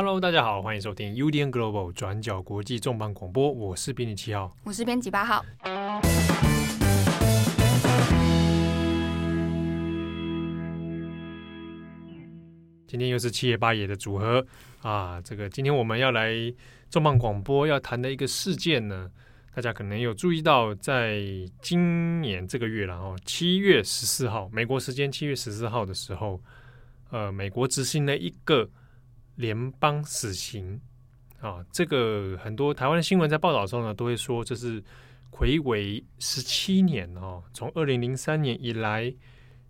Hello，大家好，欢迎收听 UDN Global 转角国际重磅广播，我是编辑七号，我是编辑八号。今天又是七爷八爷的组合啊！这个今天我们要来重磅广播要谈的一个事件呢，大家可能有注意到，在今年这个月然后，七月十四号，美国时间七月十四号的时候，呃，美国执行了一个。联邦死刑啊，这个很多台湾的新闻在报道中呢，都会说这是睽违十七年哦，从二零零三年以来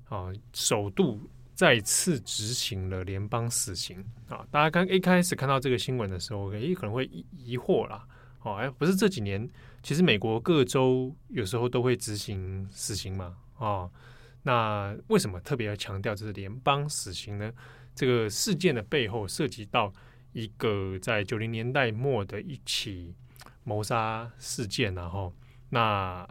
啊，首度再次执行了联邦死刑啊。大家刚一开始看到这个新闻的时候，诶，可能会疑惑啦，哦，哎，不是这几年，其实美国各州有时候都会执行死刑嘛，哦，那为什么特别要强调这是联邦死刑呢？这个事件的背后涉及到一个在九零年代末的一起谋杀事件，然后那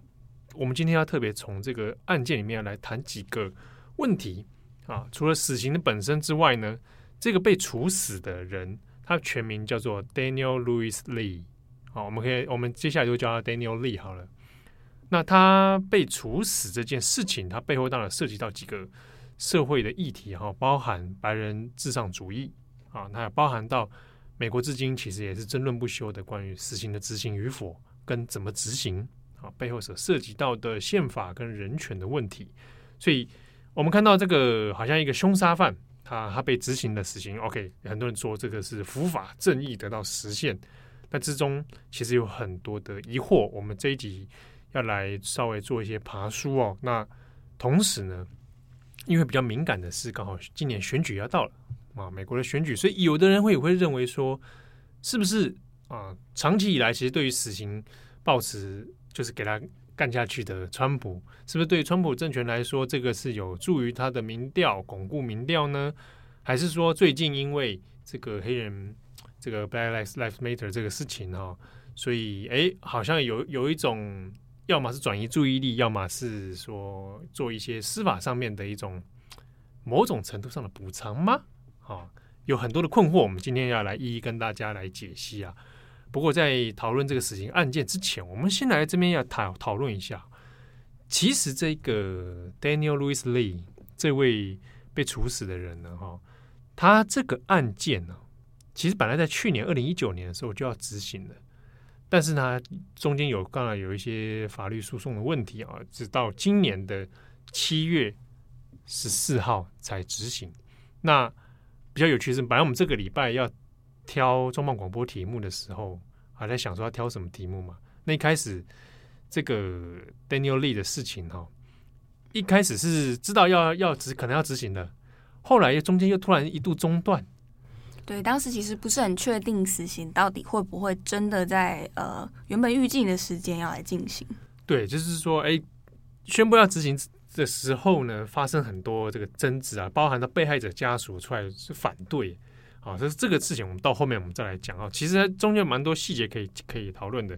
我们今天要特别从这个案件里面来谈几个问题啊。除了死刑的本身之外呢，这个被处死的人，他全名叫做 Daniel Lewis Lee。好，我们可以我们接下来就叫他 Daniel Lee 好了。那他被处死这件事情，他背后当然涉及到几个。社会的议题哈，包含白人至上主义啊，那也包含到美国至今其实也是争论不休的关于死刑的执行与否跟怎么执行啊，背后所涉及到的宪法跟人权的问题。所以我们看到这个好像一个凶杀犯，他他被执行了死刑，OK，很多人说这个是伏法正义得到实现，那之中其实有很多的疑惑。我们这一集要来稍微做一些爬梳哦。那同时呢，因为比较敏感的是，刚好今年选举要到了啊，美国的选举，所以有的人会也会认为说，是不是啊？长期以来，其实对于死刑抱持就是给他干下去的川普，是不是对于川普政权来说，这个是有助于他的民调巩固民调呢？还是说最近因为这个黑人这个 Black Lives Matter 这个事情哈，所以哎，好像有有一种。要么是转移注意力，要么是说做一些司法上面的一种某种程度上的补偿吗？啊，有很多的困惑，我们今天要来一一跟大家来解析啊。不过在讨论这个死刑案件之前，我们先来这边要讨讨论一下。其实这个 Daniel Lewis Lee 这位被处死的人呢，哈，他这个案件呢，其实本来在去年二零一九年的时候就要执行了。但是呢，中间有刚好有一些法律诉讼的问题啊，直到今年的七月十四号才执行。那比较有趣是，本来我们这个礼拜要挑重磅广播题目的时候，还在想说要挑什么题目嘛。那一开始这个 Daniel Lee 的事情哈，一开始是知道要要执可能要执行的，后来又中间又突然一度中断。对，当时其实不是很确定死刑到底会不会真的在呃原本预计的时间要来进行。对，就是说，哎，宣布要执行的时候呢，发生很多这个争执啊，包含到被害者家属出来是反对，啊，这这个事情我们到后面我们再来讲啊。其实中间蛮多细节可以可以讨论的。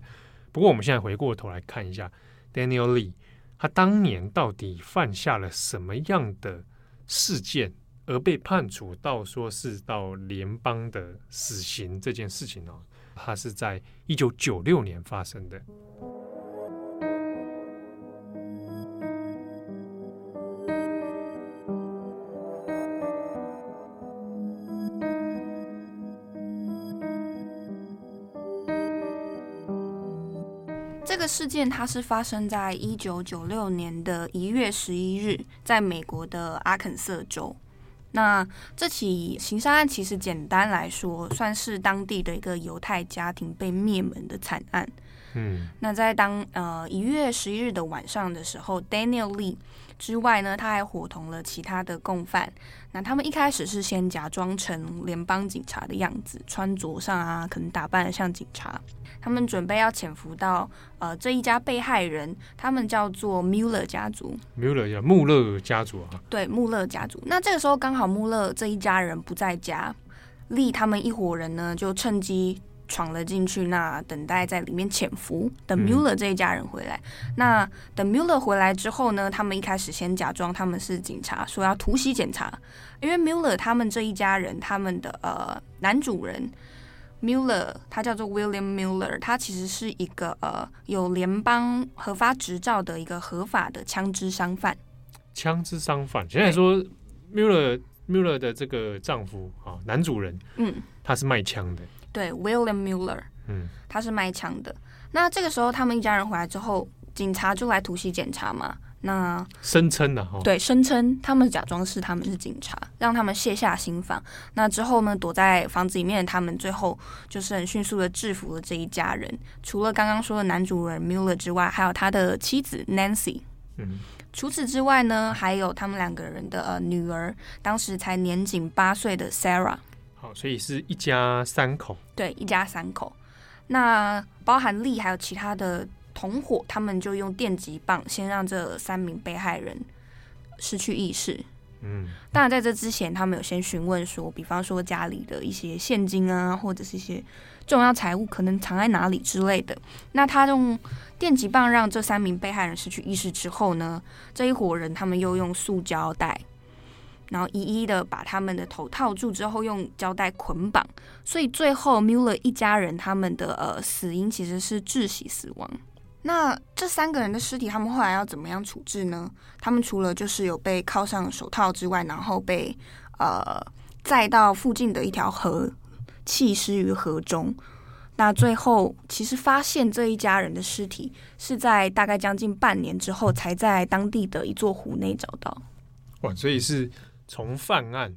不过我们现在回过头来看一下 Daniel Lee，他当年到底犯下了什么样的事件？而被判处到说是到联邦的死刑这件事情哦，它是在一九九六年发生的。这个事件它是发生在一九九六年的一月十一日，在美国的阿肯色州。那这起刑杀案其实简单来说，算是当地的一个犹太家庭被灭门的惨案。嗯，那在当呃一月十一日的晚上的时候，Daniel Lee 之外呢，他还伙同了其他的共犯。那他们一开始是先假装成联邦警察的样子，穿着上啊，可能打扮得像警察。他们准备要潜伏到呃这一家被害人，他们叫做 Mueller 家族。Mueller 叫穆勒家族啊。对，穆勒家族。那这个时候刚好穆勒这一家人不在家，Lee 他们一伙人呢就趁机闯了进去，那等待在里面潜伏，等 Mueller 这一家人回来。嗯、那等 Mueller 回来之后呢，他们一开始先假装他们是警察，说要突袭检查，因为 Mueller 他们这一家人，他们的呃男主人。Mueller，他叫做 William Mueller，他其实是一个呃有联邦核发执照的一个合法的枪支商贩。枪支商贩，现在说 Mueller Mueller 的这个丈夫啊，男主人，嗯，他是卖枪的。对，William Mueller，嗯，他是卖枪的。那这个时候，他们一家人回来之后，警察就来突袭检查嘛。那声称的哈？对，声称他们假装是他们是警察，让他们卸下心防。那之后呢，躲在房子里面的他们最后就是很迅速的制服了这一家人。除了刚刚说的男主人 Mueller 之外，还有他的妻子 Nancy。嗯，除此之外呢，还有他们两个人的呃女儿，当时才年仅八岁的 Sarah。好，所以是一家三口。对，一家三口。那包含利还有其他的。同伙，他们就用电击棒先让这三名被害人失去意识。嗯，当然在这之前，他们有先询问说，比方说家里的一些现金啊，或者是一些重要财物可能藏在哪里之类的。那他用电击棒让这三名被害人失去意识之后呢，这一伙人他们又用塑胶袋，然后一一的把他们的头套住之后，用胶带捆绑。所以最后 Mueller 一家人他们的呃死因其实是窒息死亡。那这三个人的尸体，他们后来要怎么样处置呢？他们除了就是有被铐上手套之外，然后被呃载到附近的一条河弃尸于河中。那最后其实发现这一家人的尸体是在大概将近半年之后，才在当地的一座湖内找到。哇，所以是从犯案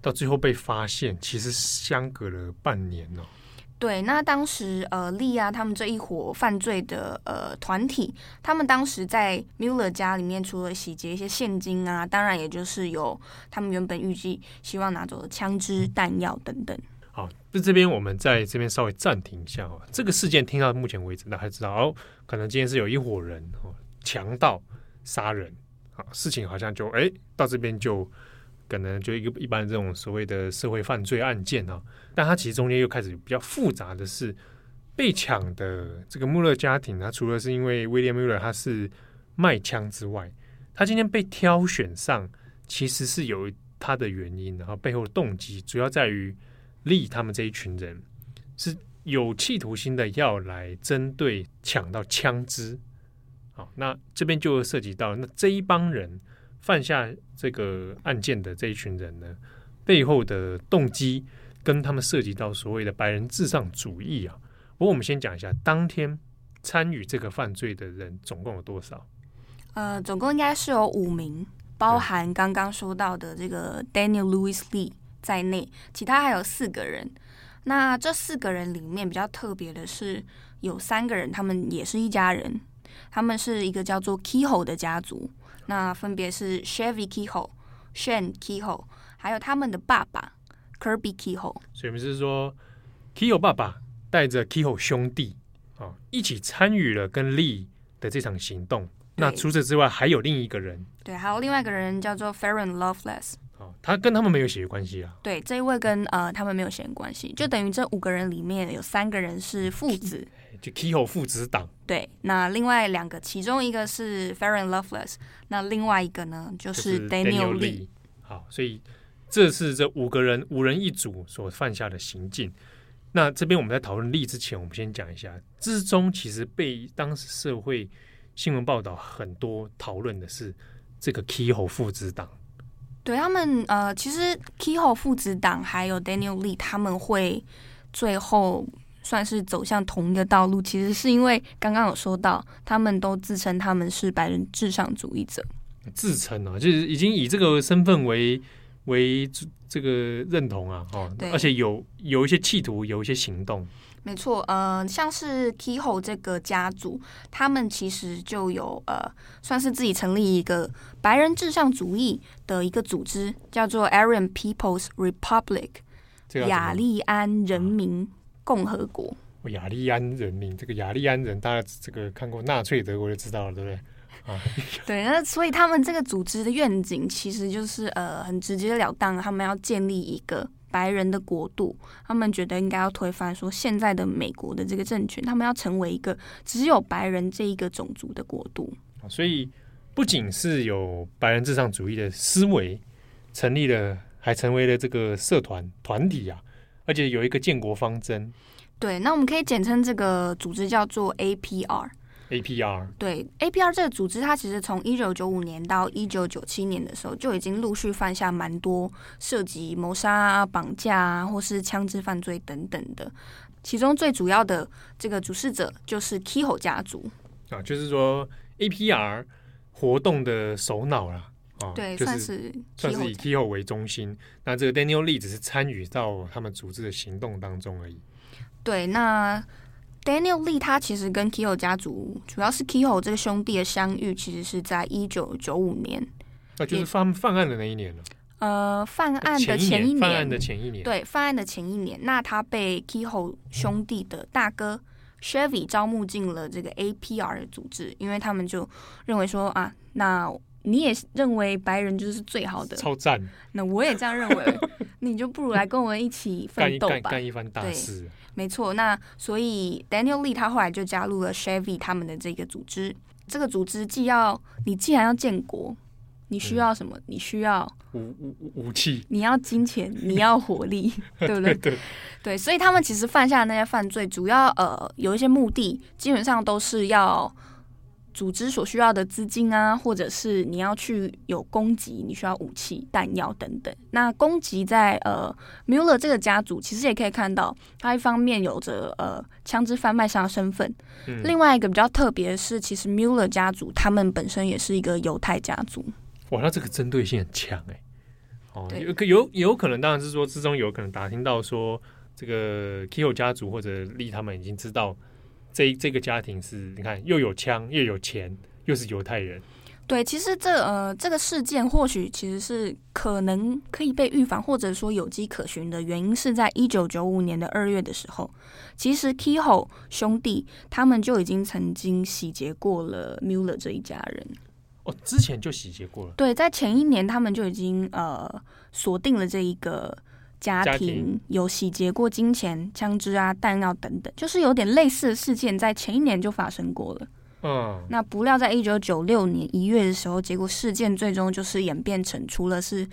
到最后被发现，其实相隔了半年哦。对，那当时呃，利啊，他们这一伙犯罪的呃团体，他们当时在 Muller 家里面，除了洗劫一些现金啊，当然也就是有他们原本预计希望拿走的枪支、弹药等等。好，那这边我们在这边稍微暂停一下哦。这个事件听到目前为止，大家知道哦，可能今天是有一伙人哦，强盗杀人，好，事情好像就哎到这边就。可能就一个一般这种所谓的社会犯罪案件啊，但他其实中间又开始比较复杂的是，被抢的这个穆勒家庭，他除了是因为威廉穆勒他是卖枪之外，他今天被挑选上，其实是有他的原因，然后背后的动机主要在于利他们这一群人是有企图心的要来针对抢到枪支，好，那这边就涉及到那这一帮人。犯下这个案件的这一群人呢，背后的动机跟他们涉及到所谓的白人至上主义啊。不过我们先讲一下，当天参与这个犯罪的人总共有多少？呃，总共应该是有五名，包含刚刚说到的这个 Daniel Lewis Lee 在内，其他还有四个人。那这四个人里面比较特别的是，有三个人他们也是一家人，他们是一个叫做 Keyhole 的家族。那分别是 Chevy Kehoe、Shane Kehoe，还有他们的爸爸 Kirby Kehoe。所以我们是说，Kehoe 爸爸带着 Kehoe 兄弟啊、哦，一起参与了跟 Lee 的这场行动。那除此之外，还有另一个人。对，还有另外一个人叫做 Farron Loveless。哦，他跟他们没有血缘关系啊。对，这一位跟呃他们没有血缘关系，就等于这五个人里面有三个人是父子。就 Kehoe 父子党，对，那另外两个，其中一个是 Farron Loveless，那另外一个呢就是 Daniel Lee。好，所以这是这五个人五人一组所犯下的行径。那这边我们在讨论 Lee 之前，我们先讲一下之中，其实被当时社会新闻报道很多讨论的是这个 Kehoe 父子党。对他们，呃，其实 Kehoe 父子党还有 Daniel Lee，他们会最后。算是走向同一个道路，其实是因为刚刚有说到，他们都自称他们是白人至上主义者，自称啊，就是已经以这个身份为为这个认同啊，哦，对，而且有有一些企图，有一些行动。没错，呃，像是 Kehoe 这个家族，他们其实就有呃，算是自己成立一个白人至上主义的一个组织，叫做 Aryan People's Republic，亚利安人民。共和国，雅利安人民，这个雅利安人，大家这个看过纳粹德国就知道了，对不对？啊，对，那所以他们这个组织的愿景其实就是呃很直截了当，他们要建立一个白人的国度，他们觉得应该要推翻说现在的美国的这个政权，他们要成为一个只有白人这一个种族的国度。所以不仅是有白人至上主义的思维成立了，还成为了这个社团团体啊，而且有一个建国方针。对，那我们可以简称这个组织叫做 APR。APR 对 APR 这个组织，它其实从一九九五年到一九九七年的时候，就已经陆续犯下蛮多涉及谋杀啊、绑架啊，或是枪支犯罪等等的。其中最主要的这个主事者就是 Kehoe 家族啊，就是说 APR 活动的首脑啦。啊，对，就是、算是算是以 Kehoe 为中心。那这个 Daniel Lee 只是参与到他们组织的行动当中而已。对，那。Daniel Lee 他其实跟 Kehoe 家族，主要是 Kehoe 这个兄弟的相遇，其实是在一九九五年，那就是犯犯案的那一年了。呃，犯案的前一年，犯案的前一年，对，犯案的前一年，那他被 Kehoe 兄弟的大哥 Chevy 招募进了这个 APR 的组织，因为他们就认为说啊，那你也认为白人就是最好的，超赞，那我也这样认为，你就不如来跟我们一起奋斗吧，干一番大事。没错，那所以 Daniel Lee 他后来就加入了 Chevy 他们的这个组织。这个组织既要你既然要建国，你需要什么？嗯、你需要武武武器，你要金钱，你要火力，对不对？对，对，对，所以他们其实犯下的那些犯罪，主要呃有一些目的，基本上都是要。组织所需要的资金啊，或者是你要去有攻击，你需要武器、弹药等等。那攻击在呃 Mueller 这个家族，其实也可以看到，他一方面有着呃枪支贩卖商的身份，嗯、另外一个比较特别的是，其实 Mueller 家族他们本身也是一个犹太家族。哇，那这个针对性很强哎、欸。哦，有有有可能，当然是说之中有可能打听到说，这个 Kehoe 家族或者利他们已经知道。这这个家庭是你看又有枪又有钱又是犹太人，对，其实这呃这个事件或许其实是可能可以被预防或者说有迹可循的原因是在一九九五年的二月的时候，其实 Kehoe 兄弟他们就已经曾经洗劫过了 Miller 这一家人。哦，之前就洗劫过了。对，在前一年他们就已经呃锁定了这一个。家庭有洗劫过金钱、枪支啊、弹药等等，就是有点类似的事件，在前一年就发生过了。嗯，那不料在一九九六年一月的时候，结果事件最终就是演变成除了是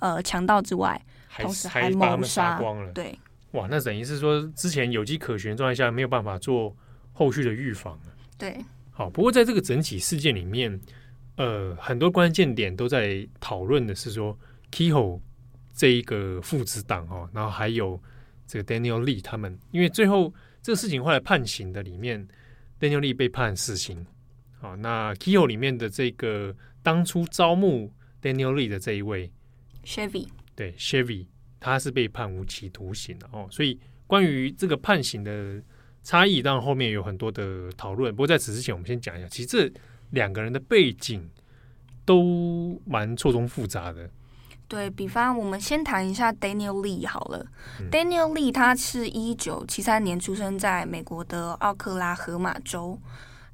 呃强盗之外，同时还谋杀光了。对，哇，那等于是说之前有迹可循的状态下，没有办法做后续的预防。对，好，不过在这个整体事件里面，呃，很多关键点都在讨论的是说 Kehoe 这一个父子党哦，然后还有这个 Daniel Lee 他们，因为最后这个事情后来判刑的里面，Daniel Lee 被判死刑。好，那 Kehoe 里面的这个当初招募 Daniel Lee 的这一位 Chevy，对 Chevy，他是被判无期徒刑的哦。所以关于这个判刑的差异，当然后面有很多的讨论。不过在此之前，我们先讲一下，其实这两个人的背景都蛮错综复杂的。对，比方，我们先谈一下 Daniel Lee 好了。嗯、Daniel Lee 他是一九七三年出生在美国的奥克拉荷马州。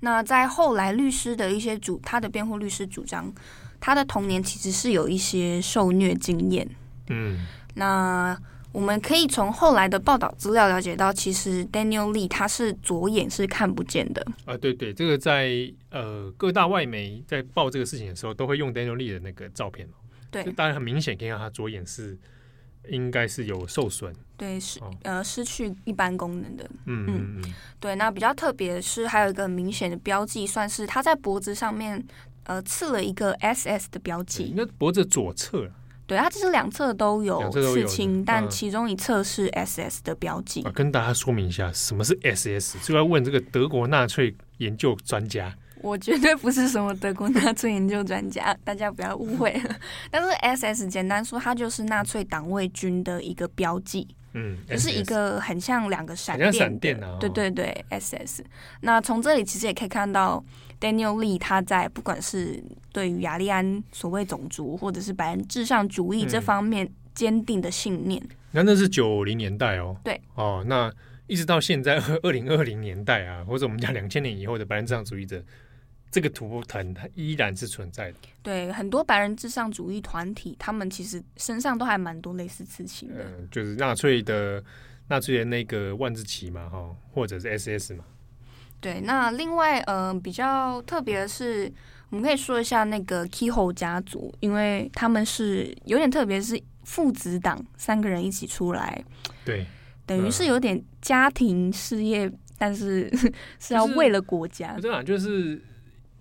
那在后来律师的一些主，他的辩护律师主张，他的童年其实是有一些受虐经验。嗯，那我们可以从后来的报道资料了解到，其实 Daniel Lee 他是左眼是看不见的。啊，对对，这个在呃各大外媒在报这个事情的时候，都会用 Daniel Lee 的那个照片。对，当然很明显可以看到他左眼是应该是有受损，对，失呃失去一般功能的。嗯嗯嗯，对。那比较特别的是，还有一个明显的标记，算是他在脖子上面呃刺了一个 SS 的标记。应该脖子左侧。对，他其实两侧都有刺青，嗯、但其中一侧是 SS 的标记。啊，跟大家说明一下，什么是 SS？就要问这个德国纳粹研究专家。我绝对不是什么德国纳粹研究专家，大家不要误会。但是 SS 简单说，它就是纳粹党卫军的一个标记，嗯，就是一个很像两个闪电，闪电啊，对对对，SS。那从这里其实也可以看到，Daniel Lee 他在不管是对于雅利安所谓种族，或者是白人至上主义这方面坚定的信念。那、嗯、那是九零年代哦，对，哦，那一直到现在二零二零年代啊，或者我们讲两千年以后的白人至上主义者。这个图腾它依然是存在的。对，很多白人至上主义团体，他们其实身上都还蛮多类似刺青的。嗯，就是纳粹的纳粹的那个万字旗嘛，哈，或者是 SS 嘛。对，那另外，嗯、呃，比较特别的是，我们可以说一下那个 Kehoe 家族，因为他们是有点特别，是父子党三个人一起出来，对，等于是有点家庭事业，嗯、但是 是要为了国家。这样就是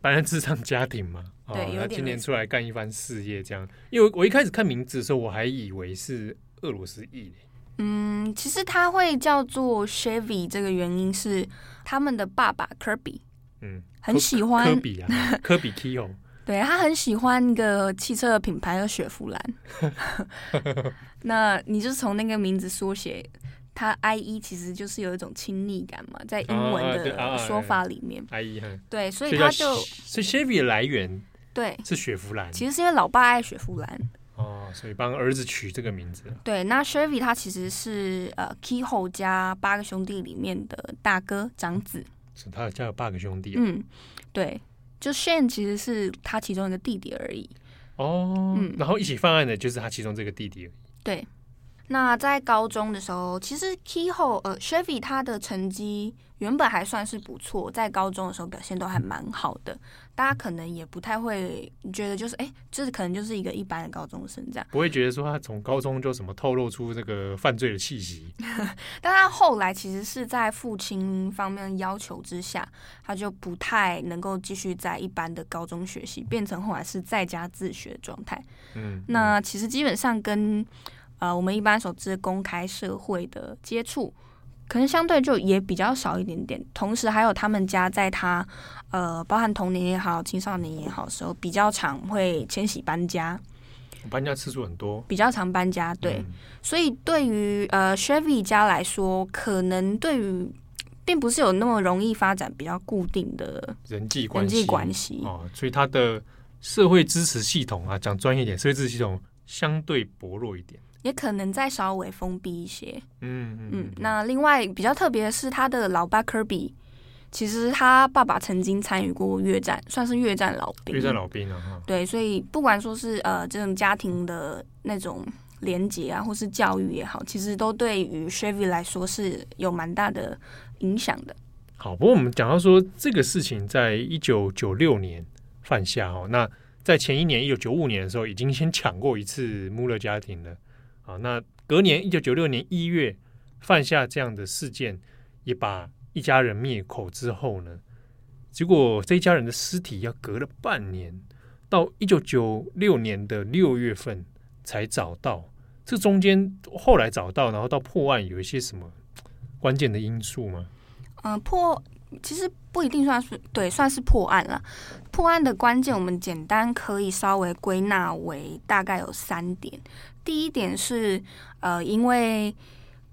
白人至上家庭嘛，对，哦、他今年出来干一番事业，这样。因为我一开始看名字的时候，我还以为是俄罗斯裔。嗯，其实他会叫做 Chevy，这个原因是他们的爸爸 Kirby，嗯，很喜欢科比啊，科比 Kehoe，对，他很喜欢一个汽车的品牌叫雪佛兰。那你就从那个名字缩写，他 IE 其实就是有一种亲昵感嘛，在英文的说法里面，IE 对，所以他就所以 Chevy 的来源对是雪佛兰，其实是因为老爸爱雪佛兰。哦，所以帮儿子取这个名字。对，那 Chevy 他其实是呃 Kehoe 家八个兄弟里面的大哥长子。是他家有八个兄弟。嗯，对，就 Shane 其实是他其中一个弟弟而已。哦，嗯，然后一起犯案的就是他其中这个弟弟而已。对。那在高中的时候，其实 Kehoe 呃 Chevy 他的成绩原本还算是不错，在高中的时候表现都还蛮好的。大家可能也不太会觉得就是哎，这、欸、可能就是一个一般的高中生这样，不会觉得说他从高中就什么透露出这个犯罪的气息。但他后来其实是在父亲方面要求之下，他就不太能够继续在一般的高中学习，变成后来是在家自学的状态。嗯，那其实基本上跟呃，我们一般所知公开社会的接触，可能相对就也比较少一点点。同时，还有他们家在他呃，包含童年也好、青少年也好时候，比较常会迁徙搬家，搬家次数很多，比较常搬家。对，嗯、所以对于呃 Chevy 家来说，可能对于并不是有那么容易发展比较固定的人际关系，人际关系哦，所以他的社会支持系统啊，讲专业一点，社会支持系统相对薄弱一点。也可能再稍微封闭一些，嗯嗯，嗯。那另外比较特别的是，他的老爸 Kirby，其实他爸爸曾经参与过越战，算是越战老兵。越战老兵啊，对，所以不管说是呃这种家庭的那种连结啊，或是教育也好，其实都对于 Chevy 来说是有蛮大的影响的。好，不过我们讲到说这个事情在一九九六年犯下哦，那在前一年一九九五年的时候，已经先抢过一次穆勒家庭了。那隔年一九九六年一月犯下这样的事件，也把一家人灭口之后呢，结果这一家人的尸体要隔了半年，到一九九六年的六月份才找到。这中间后来找到，然后到破案有一些什么关键的因素吗？嗯、破其实不一定算是对，算是破案了。破案的关键，我们简单可以稍微归纳为大概有三点。第一点是，呃，因为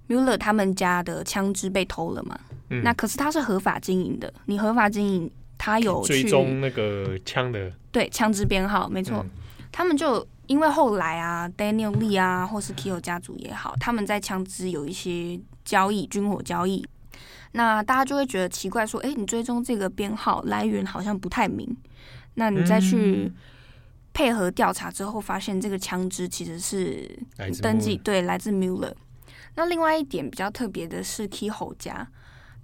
Miller 他们家的枪支被偷了嘛，嗯，那可是他是合法经营的，你合法经营，他有追踪那个枪的，对，枪支编号，没错，嗯，他们就因为后来啊，Daniel Lee 啊，或是 Kehoe 家族也好，他们在枪支有一些交易，军火交易，那大家就会觉得奇怪，说，哎，你追踪这个编号来源好像不太明，那你再去。嗯配合调查之后，发现这个枪支其实是登记对，来自 Mueller。那另外一点比较特别的是 Kehoe 家，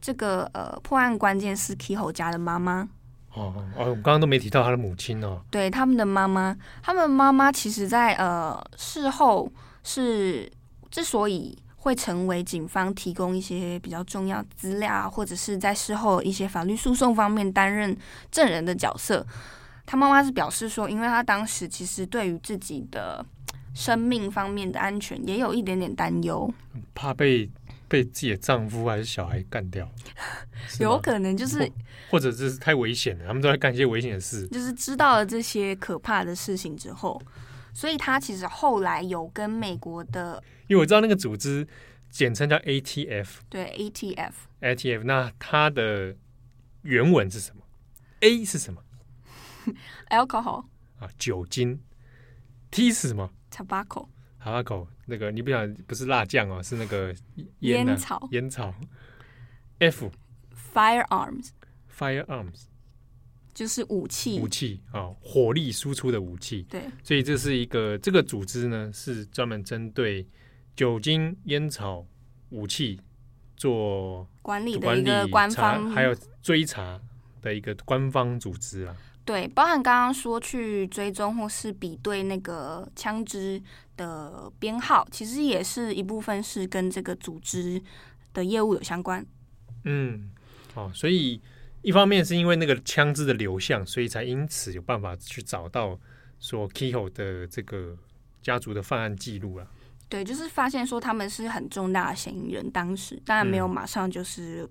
这个呃破案关键是 Kehoe 家的妈妈。哦哦，我刚刚都没提到他的母亲哦。对，他们的妈妈，他们妈妈其实在呃事后是之所以会成为警方提供一些比较重要资料，或者是在事后一些法律诉讼方面担任证人的角色。他妈妈是表示说，因为他当时其实对于自己的生命方面的安全也有一点点担忧，怕被被自己的丈夫还是小孩干掉，有可能就是或，或者是太危险了，他们都在干一些危险的事。就是知道了这些可怕的事情之后，所以他其实后来有跟美国的，因为我知道那个组织简称叫 ATF，对 ATF，ATF，那它的原文是什么？A 是什么？Alcohol 啊，酒精。T 是什么？Tobacco，Tobacco。那个你不想不是辣酱哦，是那个烟、啊、烟草。烟草。F，Firearms。Firearms。就是武器，武器啊、哦，火力输出的武器。对，所以这是一个这个组织呢，是专门针对酒精、烟草、武器做管理的一个官方，还有追查的一个官方组织啊。对，包含刚刚说去追踪或是比对那个枪支的编号，其实也是一部分是跟这个组织的业务有相关。嗯，好、哦，所以。一方面是因为那个枪支的流向，所以才因此有办法去找到说 Keyhoe 的这个家族的犯案记录了。对，就是发现说他们是很重大的嫌疑人，当时当然没有马上就是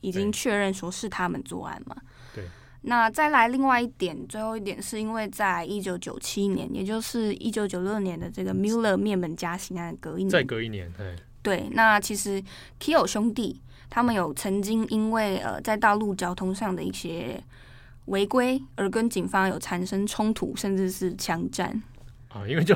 已经确认说是他们作案嘛。对。那再来另外一点，最后一点是因为在一九九七年，也就是一九九六年的这个 Miller 灭门加刑案隔一年，再隔一年，对。对，那其实 Keyhoe 兄弟。他们有曾经因为呃在道路交通上的一些违规而跟警方有产生冲突，甚至是枪战啊。因为就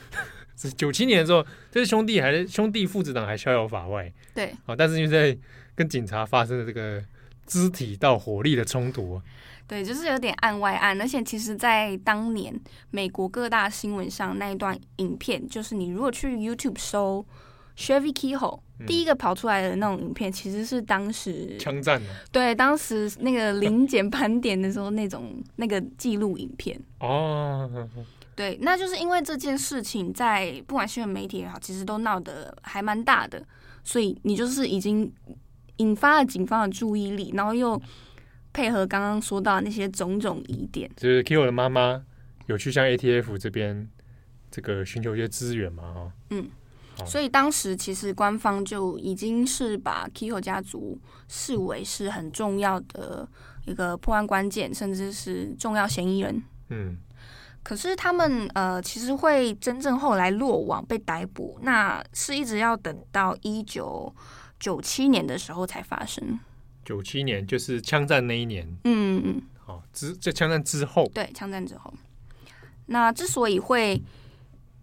是九七年的时候，这些兄弟还是兄弟父子党还逍遥法外，对啊。但是因为在跟警察发生的这个肢体到火力的冲突，对，就是有点案外案。而且其实，在当年美国各大新闻上那一段影片，就是你如果去 YouTube 搜 Chevy Keyhoe。第一个跑出来的那种影片，其实是当时枪战的对，当时那个零检盘点的时候那种那个记录影片哦。对，那就是因为这件事情在不管新闻媒体也好，其实都闹得还蛮大的，所以你就是已经引发了警方的注意力，然后又配合刚刚说到那些种种疑点，就是 Keyhoe 的妈妈有去向 ATF 这边这个寻求一些资源嘛？哈，嗯。所以当时其实官方就已经是把 Keyhoe 家族视为是很重要的一个破案关键，甚至是重要嫌疑人。嗯，可是他们呃，其实会真正后来落网被逮捕，那是一直要等到一九九七年的时候才发生。九七年就是枪战那一年。嗯嗯嗯。好，之在枪战之后。对，枪战之后。那之所以会。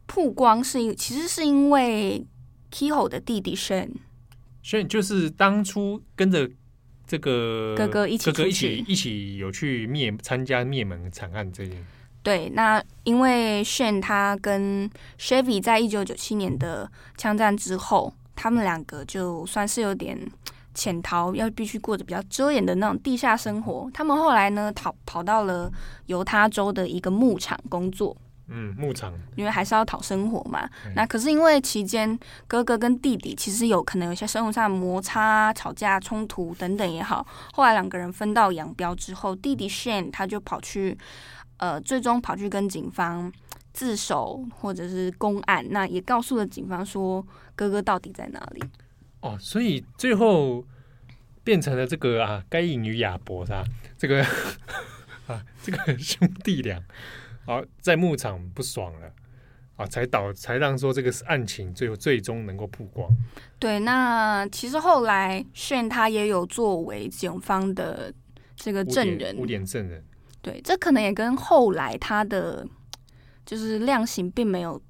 曝光是因，其实是因为 Keyhoe 的弟弟 Shane，Shane 就是当初跟着这个哥哥一起哥哥一起一起有去灭参加灭门惨案这件。对，那因为 Shane 他跟 Chevy 在一九九七年的枪战之后，他们两个就算是有点潜逃，要必须过着比较遮掩的那种地下生活。他们后来呢，逃跑到了犹他州的一个牧场工作。嗯，牧场，因为还是要讨生活嘛。那可是因为期间哥哥跟弟弟其实有可能有些生活上的摩擦、吵架、冲突等等也好。后来两个人分道扬镳之后，弟弟 Shane 他就跑去，呃，最终跑去跟警方自首或者是公案。那也告诉了警方说哥哥到底在哪里。哦，所以最后变成了这个啊，该隐与亚伯是吧？这个 啊，这个兄弟俩。啊，在牧场不爽了，啊，才导才让说这个案情最后最终能够曝光。对，那其实后来 Shane 他也有作为警方的这个证人，污点证人。对，这可能也跟后来他的就是量刑并没有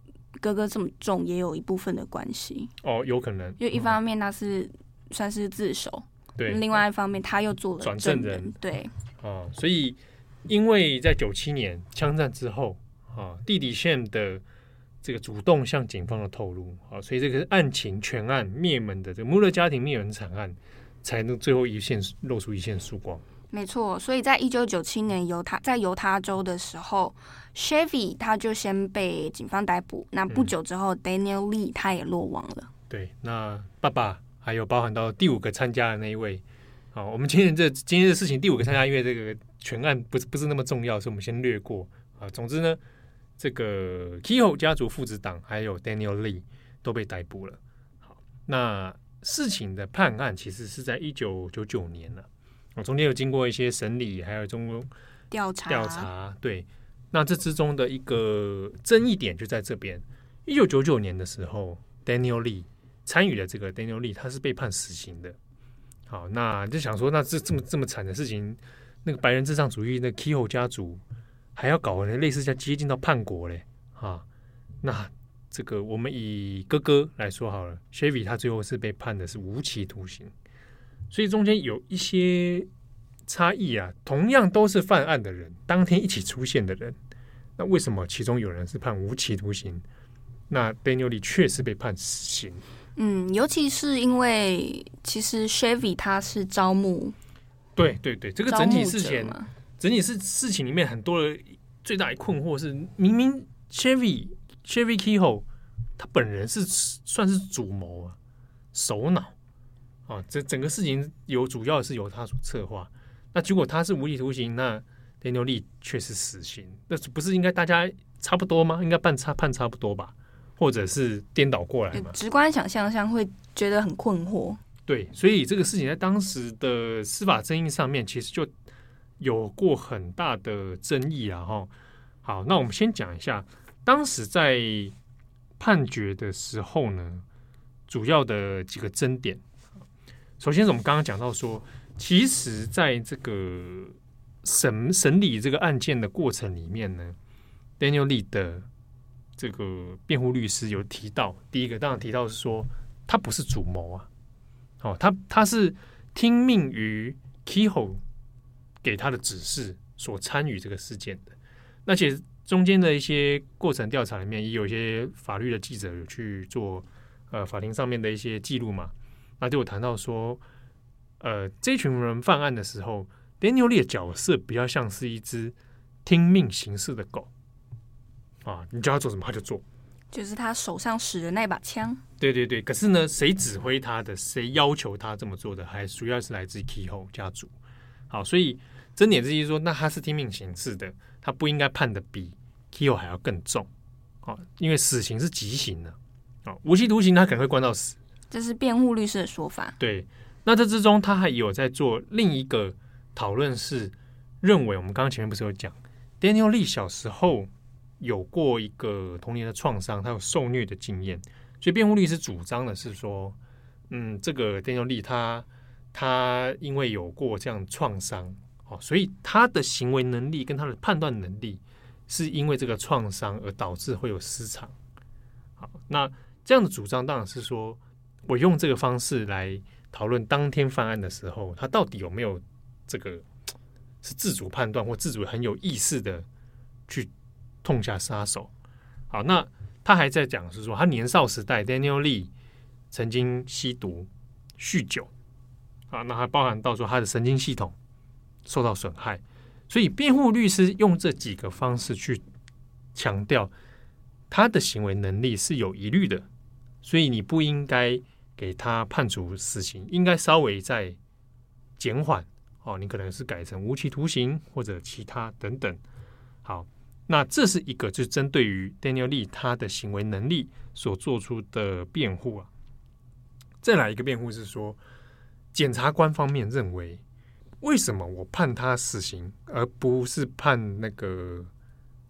哥哥这么重，也有一部分的关系。哦，有可能，因为一方面他是算是自首，对，另外一方面他又做了转证人，对，哦，所以。因为在九七年枪战之后，啊，弟弟 Shane 的这个主动向警方的透露，啊，所以这个案情全案灭门的这个穆勒家庭灭门惨案，才能最后一线露出一线曙光。没错，所以在一九九七年犹他在犹他州的时候，Chevy 他就先被警方逮捕，那不久之后、嗯、Daniel Lee 他也落网了。对，那爸爸还有包含到第五个参加的那一位，好，我们今天这今天的事情第五个参加，因为这个。全案不是不是那么重要，所以我们先略过啊。总之呢，这个 Keyhoe 家族父子党还有 Daniel Lee 都被逮捕了。好，那事情的判案其实是在一九九九年了，啊，中间有经过一些审理，还有中调查调查。对，那这之中的一个争议点就在这边。一九九九年的时候，Daniel Lee 参与了这个 Daniel Lee，他是被判死刑的。好，那就想说，那这这么这么惨的事情。那个白人至上主义，那 Keyhoe 家族还要搞类似像接近到叛国嘞，啊，那这个我们以哥哥来说好了，Chevy 他最后是被判的是无期徒刑，所以中间有一些差异啊，同样都是犯案的人，当天一起出现的人，那为什么其中有人是判无期徒刑？那 Daniel Lee 确实被判死刑。嗯，尤其是因为其实 Chevy 他是招募，对对对，这个整体事情，整体事事情里面很多的最大的困惑是，明明 Chevy Chevy Kehoe 他本人是算是主谋啊，首脑啊，这整个事情有主要是由他所策划，那结果他是无期徒刑，那 Daniel Lee 却是死刑，那不是应该大家差不多吗？应该判差判差不多吧？或者是颠倒过来嘛？直观想象上会觉得很困惑。对，所以这个事情在当时的司法争议上面，其实就有过很大的争议啊！哈，好，那我们先讲一下，当时在判决的时候呢，主要的几个争点。首先是我们刚刚讲到说，其实在这个审审理这个案件的过程里面呢，Daniel Lee 的。这个辩护律师有提到，第一个当然提到是说他不是主谋啊，哦，他他是听命于 Kehoe 给他的指示所参与这个事件的。那其实中间的一些过程调查里面，也有一些法律的记者有去做呃法庭上面的一些记录嘛，那就有谈到说，呃，这群人犯案的时候，Daniel Lee 的角色比较像是一只听命行事的狗。啊，你叫他做什么他就做，就是他手上使的那把枪。对对对，可是呢，谁指挥他的，谁要求他这么做的，还主要是来自于 Kehoe 家族。好，所以真点之一说，那他是听命行事的，他不应该判的比 Kehoe 还要更重。啊，因为死刑是极刑的，啊，无期徒刑他可能会关到死。这是辩护律师的说法。对，那这之中他还有在做另一个讨论，是认为我们刚刚前面不是有讲 Daniel Lee 小时候。有过一个童年的创伤，他有受虐的经验，所以辩护律师主张的是说，嗯，这个 Daniel Lee 他他因为有过这样创伤，哦，所以他的行为能力跟他的判断能力是因为这个创伤而导致会有失常。好，那这样的主张当然是说我用这个方式来讨论当天犯案的时候，他到底有没有这个是自主判断或自主很有意识的去。痛下杀手，好，那他还在讲是说，他年少时代 Daniel Lee 曾经吸毒、酗酒，啊，那还包含到说他的神经系统受到损害，所以辩护律师用这几个方式去强调他的行为能力是有疑虑的，所以你不应该给他判处死刑，应该稍微再减缓，哦，你可能是改成无期徒刑或者其他等等，好。那这是一个，就是针对于 Daniel Lee 他的行为能力所做出的辩护啊。再来一个辩护是说，检察官方面认为，为什么我判他死刑，而不是判那个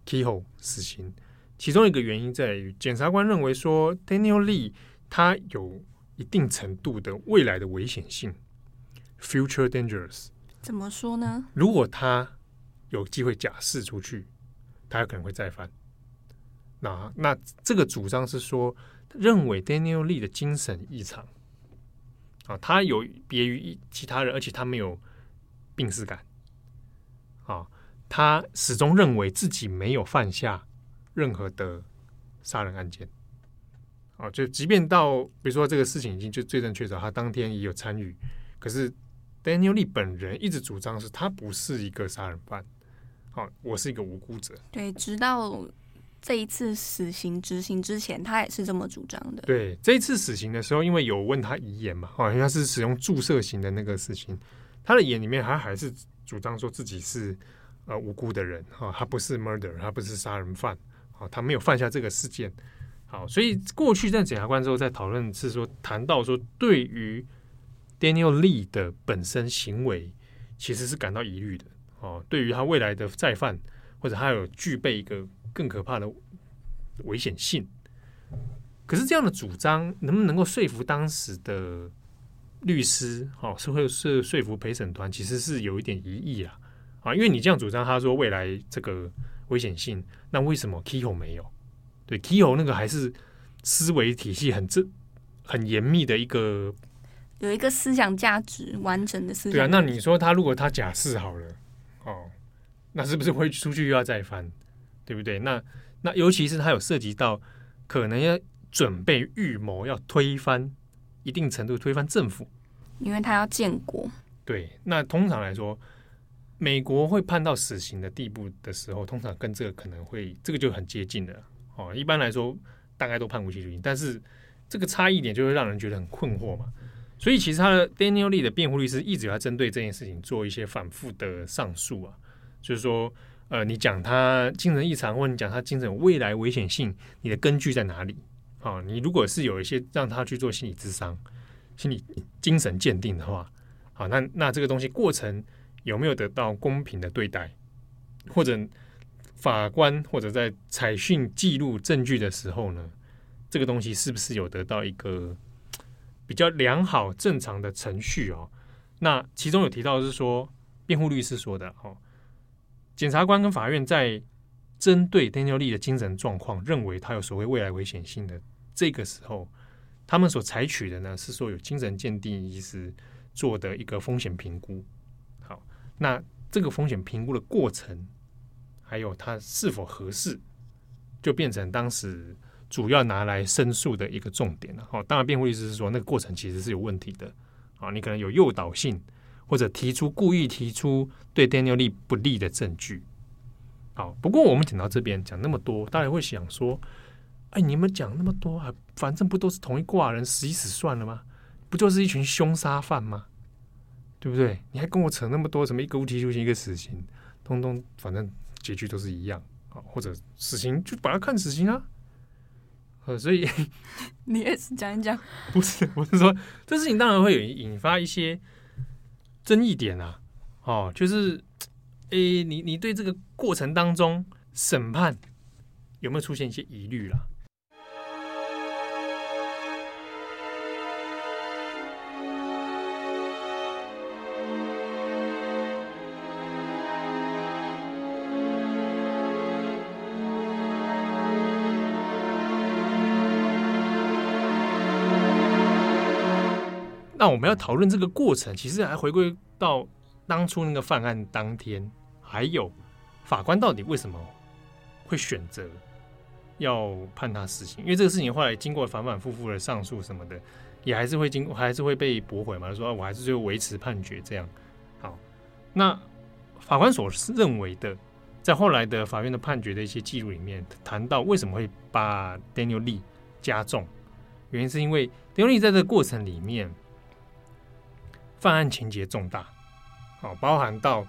Kehoe 死刑？其中一个原因在于，检察官认为说 Daniel Lee 他有一定程度的未来的危险性 （future dangerous）。怎么说呢？如果他有机会假释出去。他有可能会再犯。那那这个主张是说，认为 Daniel Lee 的精神异常啊，他有别于其他人，而且他没有病识感啊，他始终认为自己没有犯下任何的杀人案件啊，就即便到比如说这个事情已经就罪证确凿，他当天也有参与，可是 Daniel Lee 本人一直主张是他不是一个杀人犯。好，我是一个无辜者。对，直到这一次死刑执行之前，他也是这么主张的。对，这一次死刑的时候，因为有问他遗言嘛，好像他是使用注射型的那个死刑，他的眼里面他还是主张说自己是呃无辜的人，哈，他不是 murder，他不是杀人犯，好，他没有犯下这个事件。好，所以过去在检察官之后在讨论是说，谈到说对于 Daniel Lee 的本身行为，其实是感到疑虑的。哦，对于他未来的再犯，或者他有具备一个更可怕的危险性，可是这样的主张能不能够说服当时的律师？哦，是会是说服陪审团，其实是有一点疑义啊！啊，因为你这样主张，他说未来这个危险性，那为什么 Kehoe 没有？对，Kehoe 那个还是思维体系很正、很严密的一个。有一个思想价值完整的思想。对啊，那你说他如果他假释好了，哦，那是不是会出去又要再翻，对不对？那那尤其是他有涉及到可能要准备预谋要推翻一定程度推翻政府，因为他要建国。对，那通常来说，美国会判到死刑的地步的时候，通常跟这个可能会这个就很接近的哦。一般来说，大概都判无期徒刑，但是这个差异点就会让人觉得很困惑嘛。所以其实他的 Daniel Lee 的辩护律师一直要针对这件事情做一些反复的上诉啊，就是说，呃，你讲他精神异常，或者你讲他精神未来危险性，你的根据在哪里？啊，你如果是有一些让他去做心理咨商、心理精神鉴定的话。好，那那这个东西过程有没有得到公平的对待？或者法官或者在采讯记录证据的时候呢，这个东西是不是有得到一个比较良好正常的程序哦？那其中有提到是说，辩护律师说的哦，检察官跟法院在针对 Daniel Lee 的精神状况，认为他有所谓未来危险性的这个时候，他们所采取的呢是说有精神鉴定医师。做的一个风险评估，好，那这个风险评估的过程，还有它是否合适，就变成当时主要拿来申诉的一个重点了。好，当然辩护律师是说那个过程其实是有问题的，啊，你可能有诱导性，或者提出故意提出对 Daniel Lee 不利的证据。好，不过我们讲到这边讲那么多，大家会想说，哎，你们讲那么多啊，反正不都是同一挂人，死一死算了吗？不就是一群凶杀犯吗？对不对？你还跟我扯那么多，什么一个无期徒刑，一个死刑，通通反正结局都是一样啊，或者死刑就把他看死刑啊。呃，所以 你也是讲一讲，不是，我是说这事情当然会有引发一些争议点啊。哦，就是诶，你你对这个过程当中审判有没有出现一些疑虑啦？那我们要讨论这个过程，其实还回归到当初那个犯案当天，还有法官到底为什么会选择要判他死刑？因为这个事情后来经过反反复复的上诉什么的，也还是会经还是会被驳回嘛。说我还是就维持判决这样。好，那法官所认为的，在后来的法院的判决的一些记录里面，谈到为什么会把 Daniel Lee 加重，原因是因为 Daniel Lee 在这个过程里面。犯案情节重大，好，包含到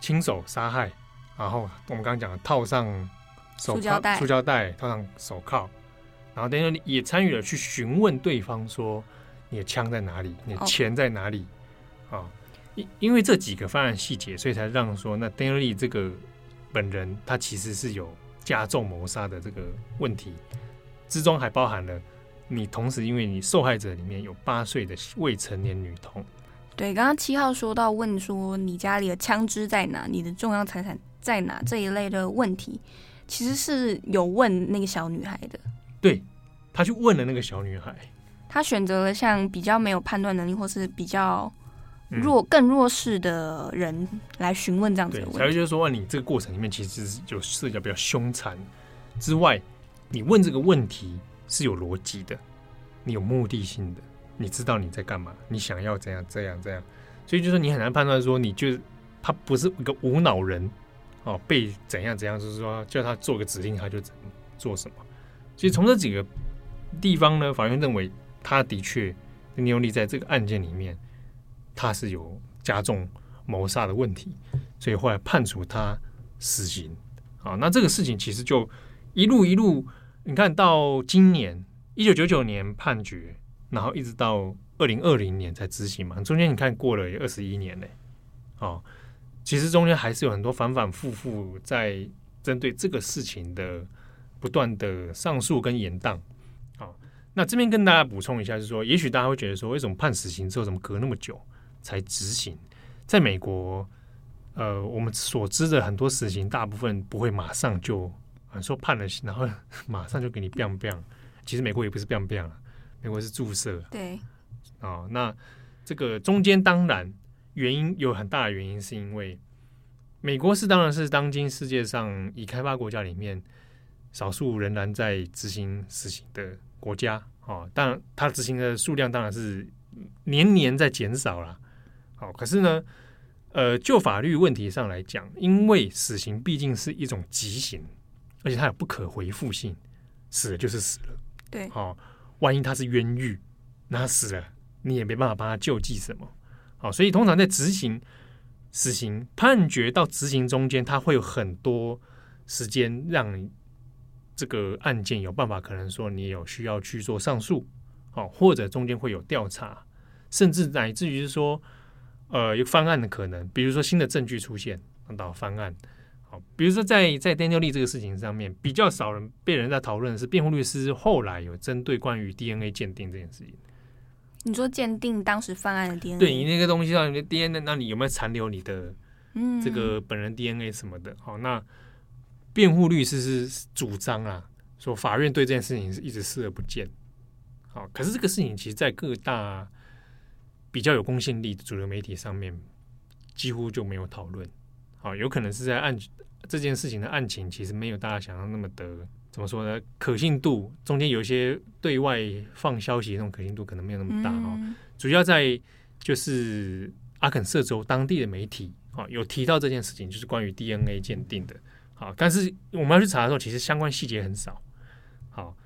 亲手杀害，然后我们刚刚讲的套上手铐带、塑胶袋，套上手铐，然后等于也参与了去询问对方说你的枪在哪里，你的钱在哪里啊？因、哦、因为这几个犯案细节，所以才让说那 Daniel 这个本人他其实是有加重谋杀的这个问题，之中还包含了你同时因为你受害者里面有八岁的未成年女童。对，刚刚七号说到问说你家里的枪支在哪，你的重要财产在哪这一类的问题，其实是有问那个小女孩的。对，他去问了那个小女孩，他选择了像比较没有判断能力或是比较弱、嗯、更弱势的人来询问这样子的问题。才会就是说，你这个过程里面其实是有涉及到比较凶残之外，你问这个问题是有逻辑的，你有目的性的。你知道你在干嘛？你想要怎样？这样这样，所以就是你很难判断说，你就他不是一个无脑人哦，被怎样怎样，就是说叫他做个指令，他就怎做什么。所以从这几个地方呢，法院认为他的确 Daniel Lee 在这个案件里面，他是有加重谋杀的问题，所以后来判处他死刑。啊，那这个事情其实就一路一路，你看到今年一九九九年判决。然后一直到二零二零年才执行嘛，中间你看过了也二十一年嘞，哦，其实中间还是有很多反反复复在针对这个事情的不断的上诉跟延宕，好，那这边跟大家补充一下，就是说，也许大家会觉得说，为什么判死刑之后怎么隔那么久才执行？在美国，呃，我们所知的很多死刑，大部分不会马上就说判了刑，然后马上就给你 biang biang，其实美国也不是 biang biang 美国是注射，对，哦，那这个中间当然原因有很大的原因，是因为美国是当然是当今世界上已开发国家里面少数仍然在执行死刑的国家哦。当然，它执行的数量当然是年年在减少了。好，可是呢，呃，就法律问题上来讲，因为死刑毕竟是一种极刑，而且它有不可回复性，死了就是死了。对，好，万一他是冤狱，那他死了。你也没办法帮他救济什么，好，所以通常在执行死刑判决到执行中间，他会有很多时间让这个案件有办法，可能说你有需要去做上诉，好，或者中间会有调查，甚至乃至于是说，呃，有翻案的可能，比如说新的证据出现，到翻案，好，比如说在在 Daniel Lee 这个事情上面，比较少人被人在讨论的是辩护律师后来有针对关于 DNA 鉴定这件事情。你说鉴定当时犯案的 DNA，对你那个东西上你的 DNA，那你有没有残留你的这个本人 DNA 什么的？好，那辩护律师是主张啊，说法院对这件事情是一直视而不见。好，可是这个事情其实，在各大比较有公信力的主流媒体上面，几乎就没有讨论。好，有可能是在案这件事情的案情，其实没有大家想象那么的。怎么说呢？可信度中间有一些对外放消息那种可信度可能没有那么大哈、嗯。主要在就是阿肯色州当地的媒体啊有提到这件事情，就是关于 DNA 鉴定的。好，但是我们要去查的时候，其实相关细节很少。好，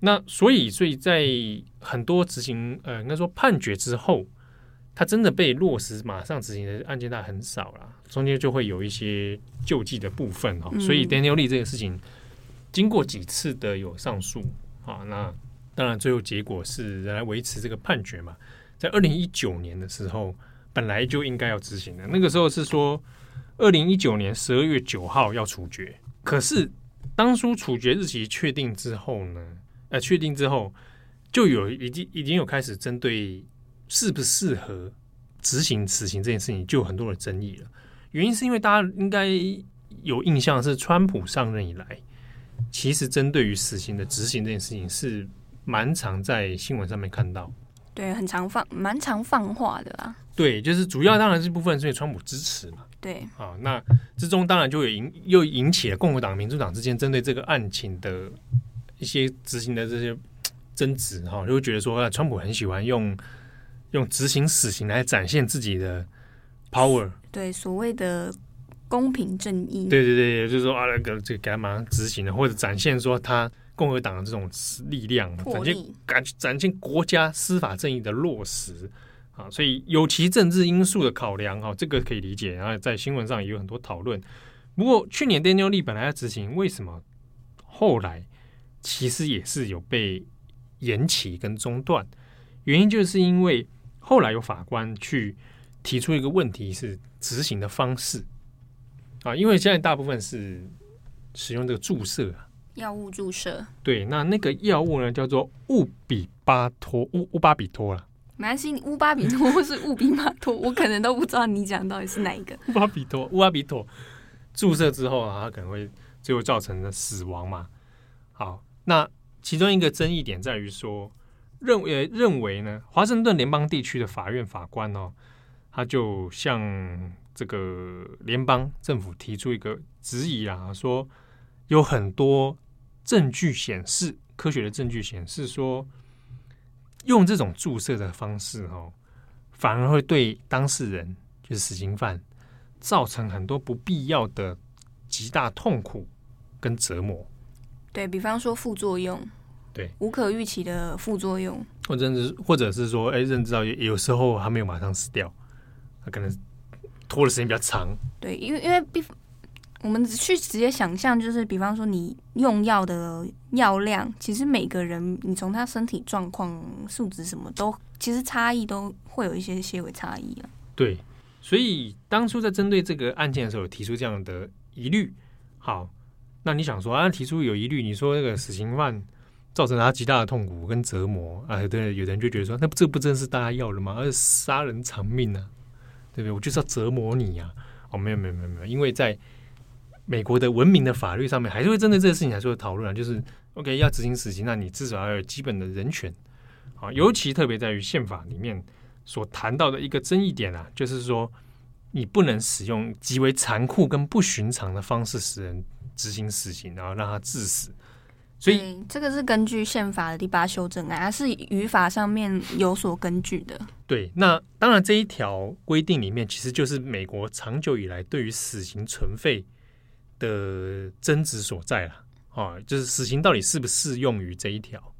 那所以所以在很多执行呃应该说判决之后，他真的被落实马上执行的案件，大很少了。中间就会有一些救济的部分哈。所以 Daniel Lee 这个事情。经过几次的有上诉啊，那当然最后结果是来维持这个判决嘛。在二零一九年的时候，本来就应该要执行的，那个时候是说二零一九年十二月九号要处决。可是当初处决日期确定之后呢，呃，确定之后就有已经已经有开始针对适不适合执行死刑这件事情，就有很多的争议了。原因是因为大家应该有印象，是川普上任以来。其实，针对于死刑的执行这件事情，是蛮常在新闻上面看到。对，很常放，蛮常放话的啦。对，就是主要当然这部分是因为川普支持嘛。对，啊，那之中当然就有引又引起了共和党、民主党之间针对这个案情的一些执行的这些争执哈，就会觉得说，川普很喜欢用用执行死刑来展现自己的 power。对，所谓的。公平正义，对对对，就是说啊，那个这个给他马上执行了，或者展现说他共和党的这种力量，展现感展现国家司法正义的落实啊，所以有其政治因素的考量哈，这个可以理解。然后在新闻上也有很多讨论。不过去年 Daniel Lee 本来要执行，为什么后来其实也是有被延期跟中断？原因就是因为后来有法官去提出一个问题，是执行的方式。啊，因为现在大部分是使用这个注射药物注射，对，那那个药物呢叫做乌比巴托乌乌巴比托啦，没关系，乌巴比托或是乌比马托，我可能都不知道你讲到底是哪一个。乌巴比托，乌巴比托注射之后啊，它可能会最后造成的死亡嘛。好，那其中一个争议点在于说，认为认为呢，华盛顿联邦地区的法院法官哦，他就向。这个联邦政府提出一个质疑啊，说有很多证据显示，科学的证据显示说，用这种注射的方式哦，反而会对当事人，就是死刑犯，造成很多不必要的极大痛苦跟折磨。对，比方说副作用，对，无可预期的副作用，或者是或者是说，哎，认知到有有时候还没有马上死掉，他可能。拖的时间比较长，对，因为因为比我们去直接想象，就是比方说你用药的药量，其实每个人你从他身体状况、数值什么都，其实差异都会有一些些微差异啊。对，所以当初在针对这个案件的时候，提出这样的疑虑。好，那你想说啊，提出有疑虑，你说那个死刑犯造成他极大的痛苦跟折磨啊，对，有人就觉得说，那这不正是大家要的吗？而是杀人偿命呢、啊？对不对？我就是要折磨你呀、啊！哦，没有没有没有没有，因为在美国的文明的法律上面，还是会针对这个事情来做讨论啊。就是 OK，要执行死刑，那你至少要有基本的人权啊。尤其特别在于宪法里面所谈到的一个争议点啊，就是说你不能使用极为残酷跟不寻常的方式使人执行死刑，然后让他致死。所以这个是根据宪法的第八修正案，它是语法上面有所根据的。对，那当然这一条规定里面，其实就是美国长久以来对于死刑存废的争执所在了。啊，就是死刑到底适不适用于这一条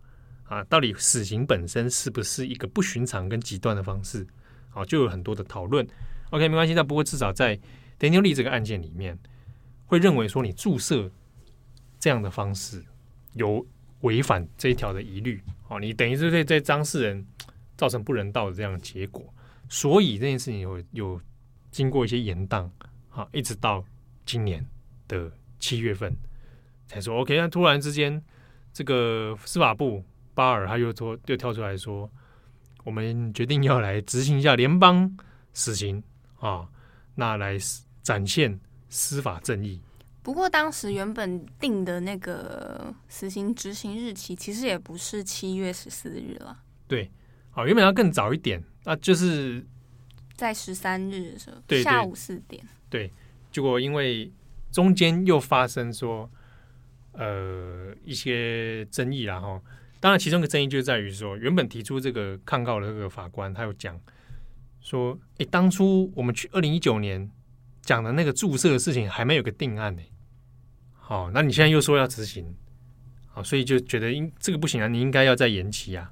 啊？到底死刑本身是不是一个不寻常跟极端的方式？啊，就有很多的讨论。OK，没关系，但不过至少在 Daniel Lee 这个案件里面，会认为说你注射这样的方式。有违反这一条的疑虑，哦，你等于是对这当事人造成不人道的这样的结果，所以这件事情有有经过一些延宕，啊，一直到今年的七月份才说 OK。那突然之间，这个司法部巴尔他又说又跳出来说，我们决定要来执行一下联邦死刑啊，那来展现司法正义。不过，当时原本定的那个死刑执行日期，其实也不是七月十四日了。对，好，原本要更早一点，那就是在十三日的时候，对对下午四点。对，结果因为中间又发生说，呃，一些争议啦哈。当然，其中一个争议就在于说，原本提出这个抗告的这个法官，他有讲说，哎，当初我们去二零一九年讲的那个注射的事情，还没有个定案呢。好，那你现在又说要执行，好，所以就觉得应这个不行啊，你应该要再延期啊。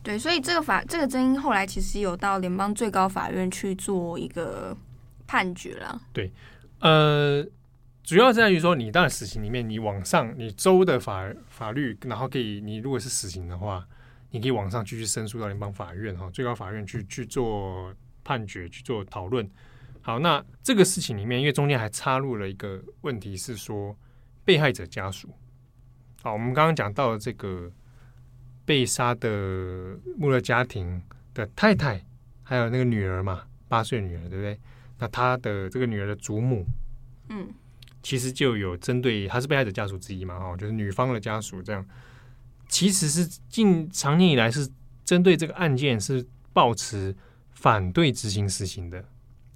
对，所以这个法这个争议后来其实有到联邦最高法院去做一个判决了。对，呃，主要在于说，你当然死刑里面，你往上，你州的法法律，然后可以，你如果是死刑的话，你可以往上继续申诉到联邦法院哈，最高法院去去做判决，去做讨论。好，那这个事情里面，因为中间还插入了一个问题是说。被害者家属，好，我们刚刚讲到了这个被杀的穆勒家庭的太太，还有那个女儿嘛，八岁女儿，对不对？那他的这个女儿的祖母，嗯，其实就有针对，他是被害者家属之一嘛，哦，就是女方的家属这样，其实是近长年以来是针对这个案件是抱持反对执行死刑的，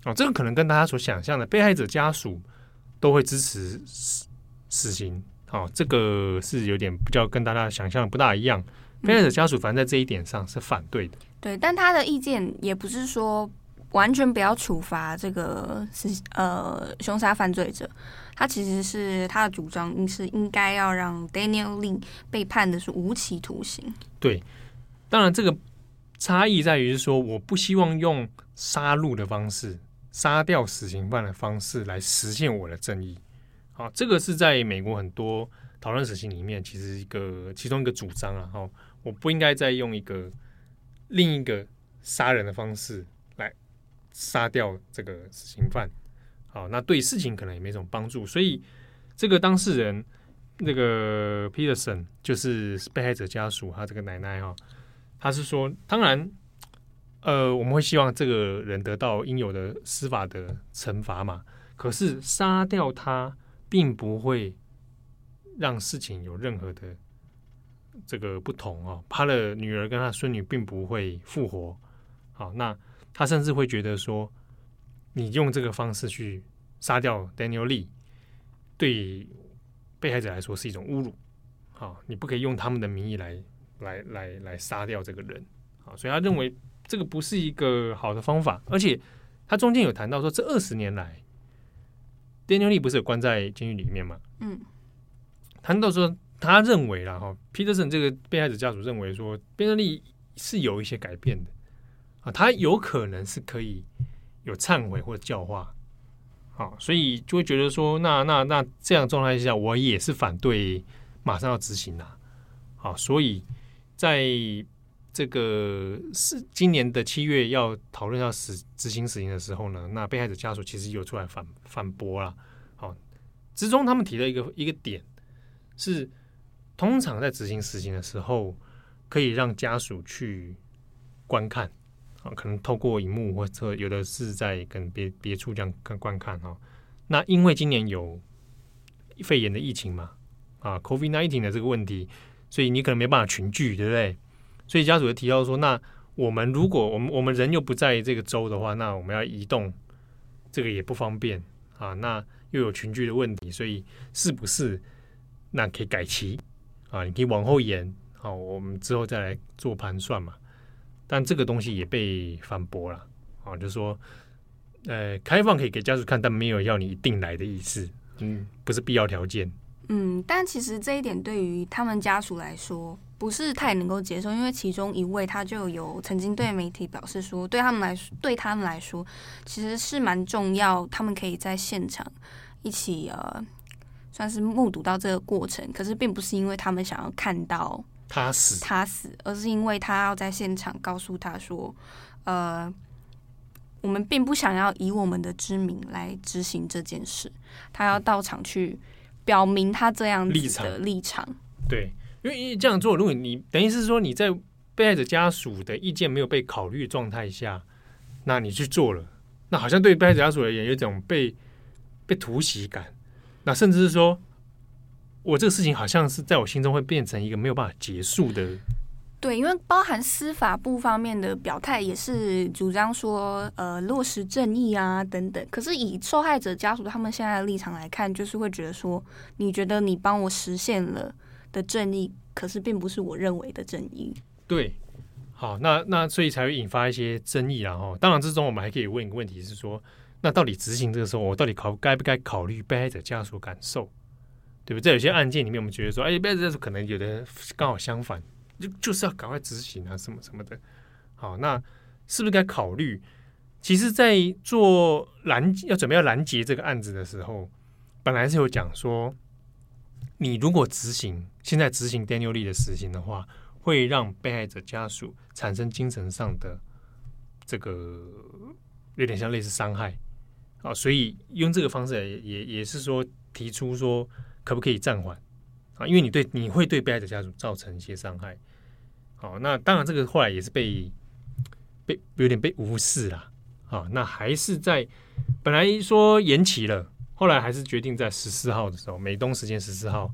哦，这个可能跟大家所想象的被害者家属都会支持。死刑，好、哦，这个是有点比较跟大家想象的不大一样。被害者家属反正在这一点上是反对的，对，但他的意见也不是说完全不要处罚这个是呃凶杀犯罪者，他其实是他的主张是应该要让 Daniel Lee 被判的是无期徒刑。对，当然这个差异在于是说，我不希望用杀戮的方式杀掉死刑犯的方式来实现我的正义。好，这个是在美国很多讨论死刑里面，其实一个其中一个主张啊。哈，我不应该再用一个另一个杀人的方式来杀掉这个死刑犯。好，那对事情可能也没什么帮助。所以，这个当事人那个 Peterson 就是被害者家属，他这个奶奶哈，他是说，当然，呃，我们会希望这个人得到应有的司法的惩罚嘛。可是杀掉他。并不会让事情有任何的这个不同哦，他的女儿跟他孙女并不会复活。好，那他甚至会觉得说，你用这个方式去杀掉 Daniel Lee，对被害者来说是一种侮辱。好，你不可以用他们的名义来来来来杀掉这个人。好，所以他认为这个不是一个好的方法，而且他中间有谈到说，这二十年来。Daniel Lee 不是有关在监狱里面吗？嗯，谈到说，他认为啦哈，Peterson 这个被害者家属认为说，Daniel Lee 是有一些改变的啊，他有可能是可以有忏悔或者教化，好，所以就会觉得说，那那那这样状态下，我也是反对马上要执行的，好，所以在。这个是今年的七月要讨论要死执行死刑的时候呢，那被害者家属其实有出来反反驳了。好，之中他们提了一个一个点是，通常在执行死刑的时候，可以让家属去观看啊，可能透过荧幕或者有的是在跟别别处这样看观看哈。那因为今年有肺炎的疫情嘛，啊，COVID-19 的这个问题，所以你可能没办法群聚，对不对？所以家属就提到说：“那我们如果我们我们人又不在这个州的话，那我们要移动，这个也不方便啊。那又有群聚的问题，所以是不是那可以改期啊？你可以往后延，好，啊，我们之后再来做盘算嘛。但这个东西也被反驳了啊，就说，呃，开放可以给家属看，但没有要你一定来的意思，嗯，不是必要条件。嗯，但其实这一点对于他们家属来说不是太能够接受，因为其中一位他就有曾经对媒体表示说，对他们来说，对他们来说其实是蛮重要，他们可以在现场一起呃，算是目睹到这个过程。可是并不是因为他们想要看到他死，他死，而是因为他要在现场告诉他说，呃，我们并不想要以我们的之名来执行这件事，他要到场去。表明他这样子的立场，对，因为这样做，如果你等于是说你在被害者家属的意见没有被考虑状态下，那你去做了，那好像对被害者家属而言有一种被被突袭感，那甚至是说我这个事情好像是在我心中会变成一个没有办法结束的。对，因为包含司法部方面的表态也是主张说，呃，落实正义啊等等。可是以受害者家属他们现在的立场来看，就是会觉得说，你觉得你帮我实现了的正义，可是并不是我认为的正义。对，好，那那所以才会引发一些争议，然后当然之中我们还可以问一个问题是说，那到底执行这个时候，我到底考该不该考虑被害者家属感受，对不对？在有些案件里面，我们觉得说，哎，被害者家属可能有的刚好相反。就就是要赶快执行啊，什么什么的。好，那是不是该考虑？其实，在做拦要准备要拦截这个案子的时候，本来是有讲说，你如果执行现在执行 Daniel Lee 的死刑的话，会让被害者家属产生精神上的这个有点像类似伤害啊，所以用这个方式也也也是说提出说，可不可以暂缓啊？因为你对你会对被害者家属造成一些伤害。好，那当然，这个后来也是被被有点被无视了。啊，那还是在本来说延期了，后来还是决定在十四号的时候，美东时间十四号，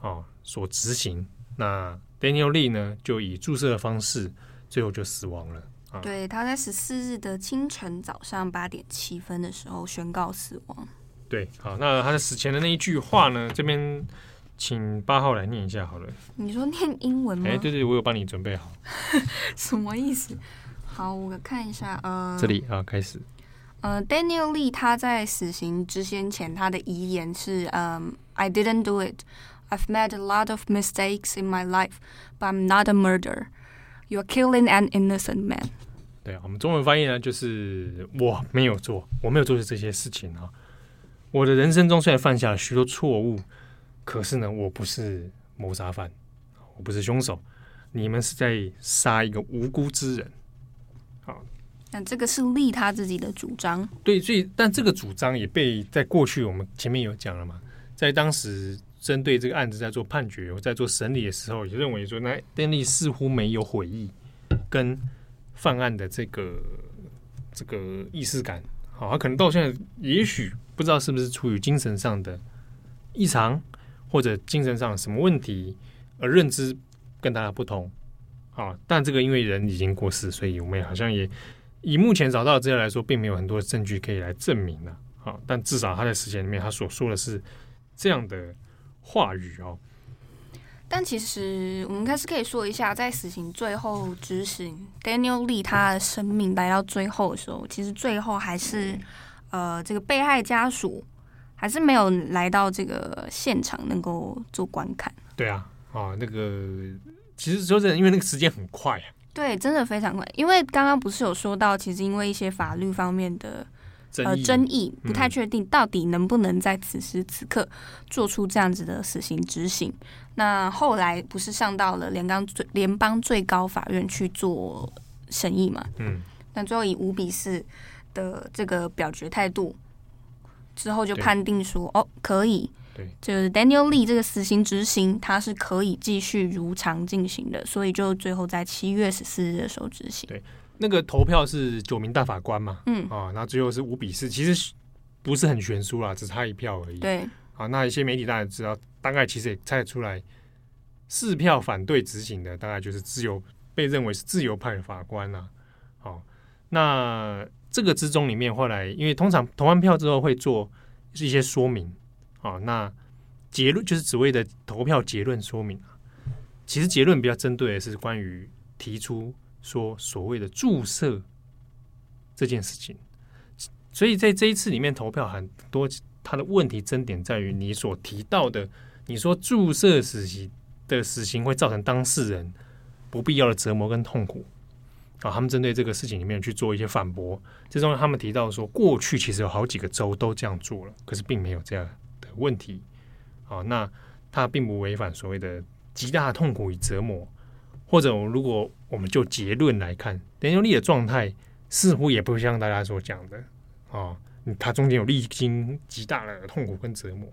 哦，所执行。那 Daniel Lee 呢，就以注射的方式，最后就死亡了。对，他在十四日的清晨早上八点七分的时候宣告死亡。对，好，那他在死前的那一句话呢，这边。请八号来念一下好了。你说念英文吗？哎，对对，我有帮你准备好。什么意思？好，我看一下。呃，这里啊，开始。呃，Daniel Lee 他在死刑执行前，他的遗言是：嗯，I didn't do it. I've made a lot of mistakes in my life, but I'm not a murderer. You're killing an innocent man. 对，我们中文翻译呢，就是我没有做，我没有做这些事情啊。我的人生中虽然犯下了许多错误。可是呢，我不是谋杀犯，我不是凶手，你们是在杀一个无辜之人。好，那这个是利他自己的主张。对，所以但这个主张也被在过去我们前面有讲了嘛，在当时针对这个案子在做判决或在做审理的时候，也认为说，那丹利似乎没有悔意跟犯案的这个这个意识感。好，他可能到现在也许不知道是不是出于精神上的异常。或者精神上什么问题，而认知跟大家不同，啊，但这个因为人已经过世，所以我们好像也以目前找到的资料来说，并没有很多证据可以来证明了，啊，但至少他在死前里面他所说的是这样的话语哦。但其实我们还是可以说一下，在死刑最后执行，Daniel Lee 他的生命来到最后的时候，其实最后还是呃这个被害家属。还是没有来到这个现场能够做观看。对啊，啊，那个其实说真的，因为那个时间很快啊。对，真的非常快。因为刚刚不是有说到，其实因为一些法律方面的呃争议，不太确定到底能不能在此时此刻做出这样子的死刑执行。嗯、那后来不是上到了联邦最联邦最高法院去做审议嘛？嗯。那最后以五比四的这个表决态度。之后就判定说，哦，可以，对，就是 Daniel Lee 这个死刑执行，他是可以继续如常进行的，所以就最后在七月十四日的时候执行。对，那个投票是九名大法官嘛，嗯，啊，那最后是五比四，其实不是很悬殊啦，只差一票而已。对，啊，那一些媒体大家知道，大概其实也猜得出来，四票反对执行的，大概就是自由被认为是自由派的法官啦、啊。好，那这个之中里面，后来因为通常投完票之后会做一些说明，啊，那结论就是所谓的投票结论说明啊。其实结论比较针对的是关于提出说所谓的注射这件事情，所以在这一次里面投票很多，他的问题争点在于你所提到的，你说注射死刑的死刑会造成当事人不必要的折磨跟痛苦啊，他们针对这个事情里面去做一些反驳，最终他们提到说，过去其实有好几个州都这样做了，可是并没有这样的问题啊，那他并不违反所谓的。极大的痛苦与折磨，或者如果我们就结论来看，田牛利的状态似乎也不像大家所讲的啊，他中间有历经极大的痛苦跟折磨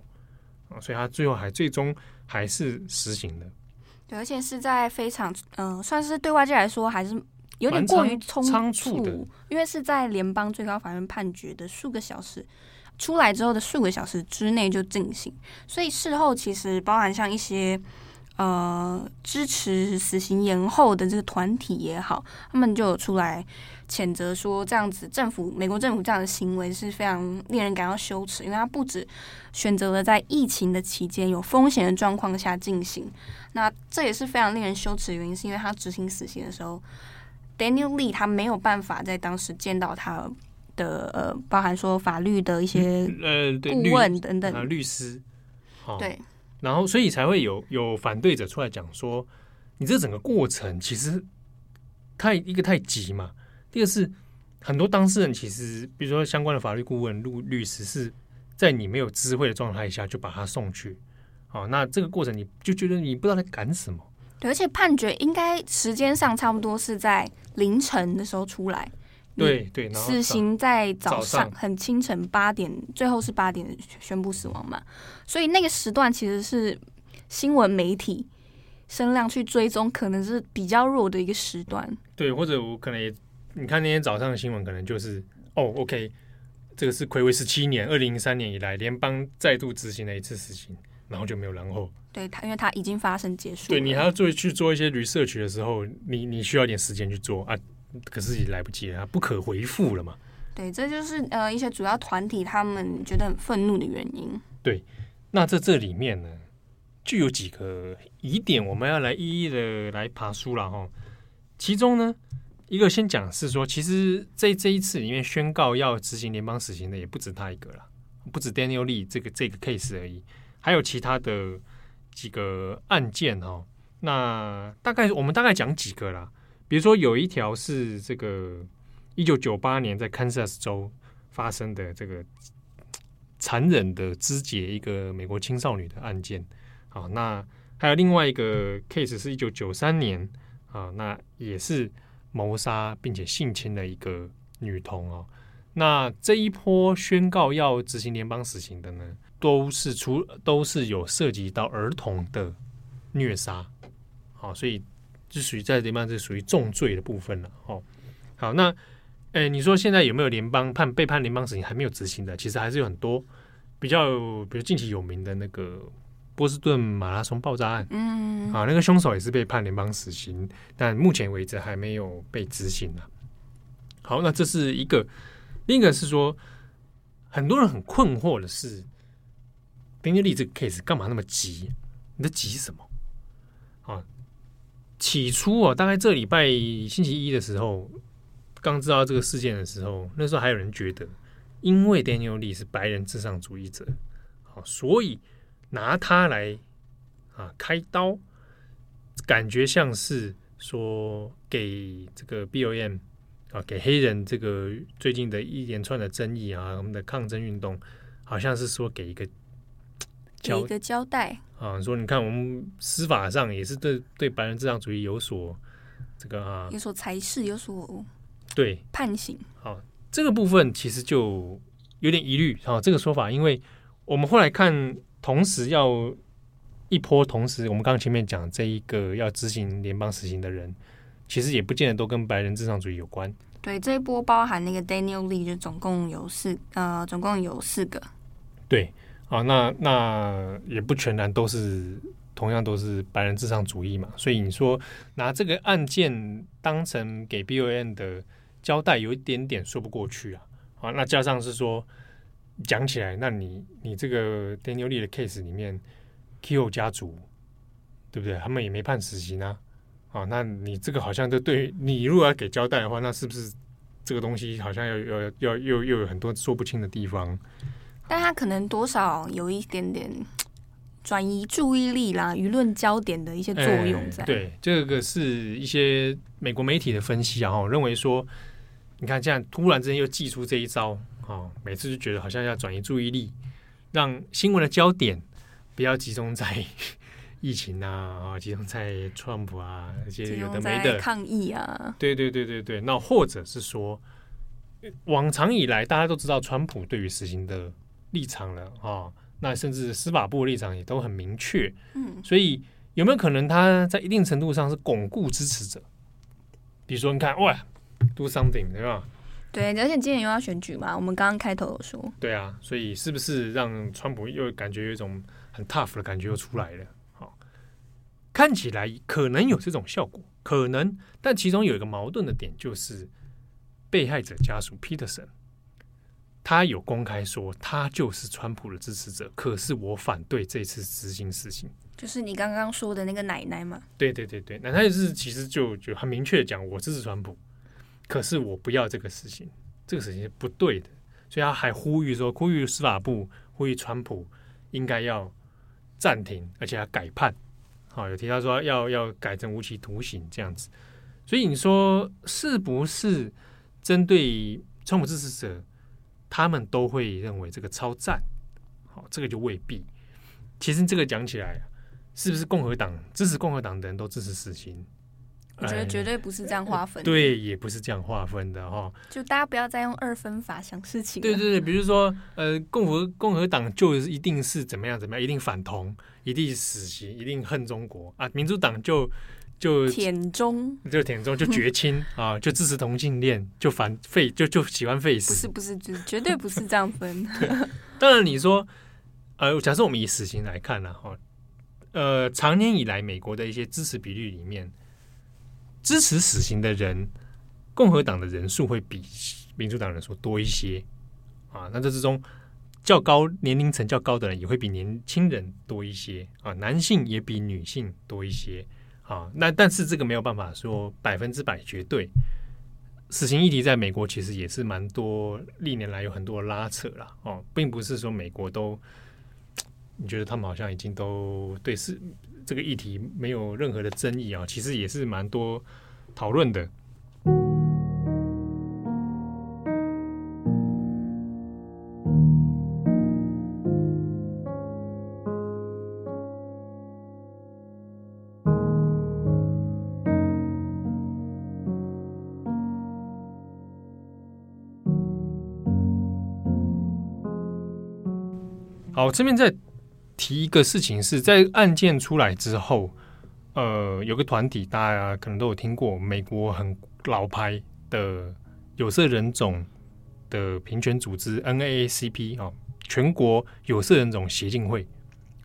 啊，所以他最后还最终还是实行的。对，而且是在非常嗯、呃，算是对外界来说还是有点过于匆仓促的，因为是在联邦最高法院判决的数个小时出来之后的数个小时之内就进行，所以事后其实包含像一些。呃，支持死刑延后的这个团体也好，他们就有出来谴责说，这样子政府美国政府这样的行为是非常令人感到羞耻，因为他不止选择了在疫情的期间有风险的状况下进行，那这也是非常令人羞耻的原因，是因为他执行死刑的时候，Daniel Lee 他没有办法在当时见到他的呃，包含说法律的一些呃顾问等等呃律师，对。然后，所以才会有有反对者出来讲说，你这整个过程其实太一个太急嘛。第二是很多当事人其实，比如说相关的法律顾问、律律师，是在你没有知会的状态下就把他送去。好，那这个过程你就觉得你不知道在赶什么。对，而且判决应该时间上差不多是在凌晨的时候出来。对对，死刑在早上很清晨八点，最后是八点宣布死亡嘛，所以那个时段其实是新闻媒体声量去追踪，可能是比较弱的一个时段。对，或者我可能也，你看那天早上的新闻，可能就是哦，OK，这个是暌违十七年，二零零三年以来联邦再度执行了一次死刑，然后就没有然后。对他，因为他已经发生结束。对，你还要做去做一些 research 的时候，你你需要一点时间去做啊。可是也来不及了，不可回复了嘛？对，这就是呃一些主要团体他们觉得很愤怒的原因。对，那在这里面呢，就有几个疑点，我们要来一一的来爬梳了哈。其中呢，一个先讲是说，其实在这一次里面宣告要执行联邦死刑的也不止他一个了，不止 Daniel Lee 这个这个 case 而已，还有其他的几个案件哈。那大概我们大概讲几个啦。比如说，有一条是这个一九九八年在堪萨斯州发生的这个残忍的肢解一个美国青少女的案件。好，那还有另外一个 case 是一九九三年啊，那也是谋杀并且性侵的一个女童哦。那这一波宣告要执行联邦死刑的呢，都是除都是有涉及到儿童的虐杀。好，所以。是属于在联邦，是属于重罪的部分了。哦，好，那，诶，你说现在有没有联邦判被判联邦死刑还没有执行的？其实还是有很多比较，比如近期有名的那个波士顿马拉松爆炸案，嗯，啊，那个凶手也是被判联邦死刑，但目前为止还没有被执行呢。好，那这是一个，另一个是说，很多人很困惑的是，丁丁利这个 case 干嘛那么急？你在急什么？起初啊，大概这礼拜星期一的时候，刚知道这个事件的时候，那时候还有人觉得，因为 Daniel Lee 是白人至上主义者，好，所以拿他来啊开刀，感觉像是说给这个 B O M 啊，给黑人这个最近的一连串的争议啊，我们的抗争运动，好像是说给一个。给一个交代啊，说你看，我们司法上也是对对白人至上主义有所这个啊，有所裁示，有所对判刑。好，这个部分其实就有点疑虑啊。这个说法，因为我们后来看，同时要一波，同时我们刚刚前面讲这一个要执行联邦死刑的人，其实也不见得都跟白人至上主义有关。对，这一波包含那个 Daniel Lee，就总共有四呃，总共有四个。对。啊，那那也不全然都是同样都是白人至上主义嘛，所以你说拿这个案件当成给 BLM 的交代，有一点点说不过去啊。啊，那加上是说讲起来，那你你这个 Daniel Lee 的 case 里面，K O 家族对不对？他们也没判死刑啊。啊，那你这个好像就对你如果要给交代的话，那是不是这个东西好像要要要又又有很多说不清的地方？但他可能多少有一点点转移注意力啦，舆论焦点的一些作用在。欸、对，这个是一些美国媒体的分析啊，哈，认为说，你看这样突然之间又祭出这一招啊，每次就觉得好像要转移注意力，让新闻的焦点不要集中在。疫情啊，集中在 Trump 啊，这些有的没的抗议啊，对对对对对。那或者是说，往常以来大家都知道川普对于实行的立场了啊、哦，那甚至司法部的立场也都很明确。嗯，所以有没有可能他在一定程度上是巩固支持者？比如说，你看，哇，do something，对吧？对，而且今年又要选举嘛，我们刚刚开头有说。对啊，所以是不是让川普又感觉有一种很 tough 的感觉又出来了？好看起来可能有这种效果，可能，但其中有一个矛盾的点，就是被害者家属 Peterson，他有公开说他就是川普的支持者，可是我反对这次执行死刑。就是你刚刚说的那个奶奶嘛？对对对对，奶奶是其实就就很明确讲，我支持川普，可是我不要这个事情，这个事情是不对的，所以他还呼吁说，呼吁司法部，呼吁川普应该要暂停，而且要改判。好，有提到说要要改成无期徒刑这样子，所以你说是不是针对川普支持者，他们都会认为这个超赞？好，这个就未必。其实这个讲起来，是不是共和党支持共和党的人都支持死刑？我觉得绝对不是这样划分，对，也不是这样划分的哈。就大家不要再用二分法想事情。对对对，比如说呃，共和共和党就一定是怎么样怎么样，一定反同，一定死刑，一定恨中国啊。民主党就就舔中，就舔中就绝亲 啊，就支持同性恋，就反废就就喜欢废死。不是不是，就绝对不是这样分。当然你说呃，假设我们以死刑来看呢，哈，呃，长年以来美国的一些支持比率里面。支持死刑的人，共和党的人数会比民主党人数多一些啊。那这之中较高年龄层较高的人也会比年轻人多一些啊，男性也比女性多一些啊。那但是这个没有办法说百分之百绝对。死刑议题在美国其实也是蛮多，历年来有很多拉扯了哦、并不是说美国都 你觉得他们好像已经都对是。这个议题没有任何的争议啊，其实也是蛮多讨论的。好，这边在。提一个事情是在案件出来之后，呃，有个团体大家可能都有听过，美国很老牌的有色人种的平权组织 NAACP 啊，全国有色人种协进会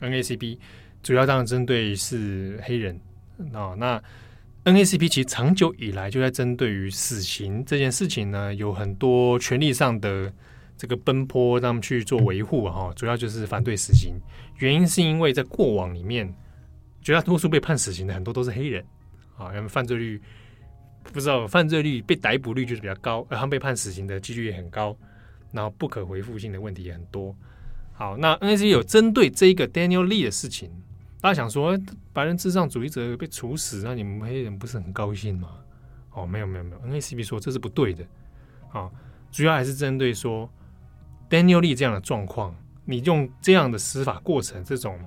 NAACP 主要当然针对是黑人啊。那 N A C P 其实长久以来就在针对于死刑这件事情呢，有很多权利上的。这个奔波，让他们去做维护哈，主要就是反对死刑。原因是因为在过往里面，绝大多数被判死刑的很多都是黑人啊，因为犯罪率不知道犯罪率被逮捕率就是比较高，而他们被判死刑的几率也很高，然后不可回复性的问题也很多。好，那 NAC 有针对这一个 Daniel Lee 的事情，大家想说白人至上主义者被处死，那你们黑人不是很高兴吗？哦，没有没有没有，NACB 说这是不对的啊，主要还是针对说。Daniel Lee 这样的状况，你用这样的司法过程，这种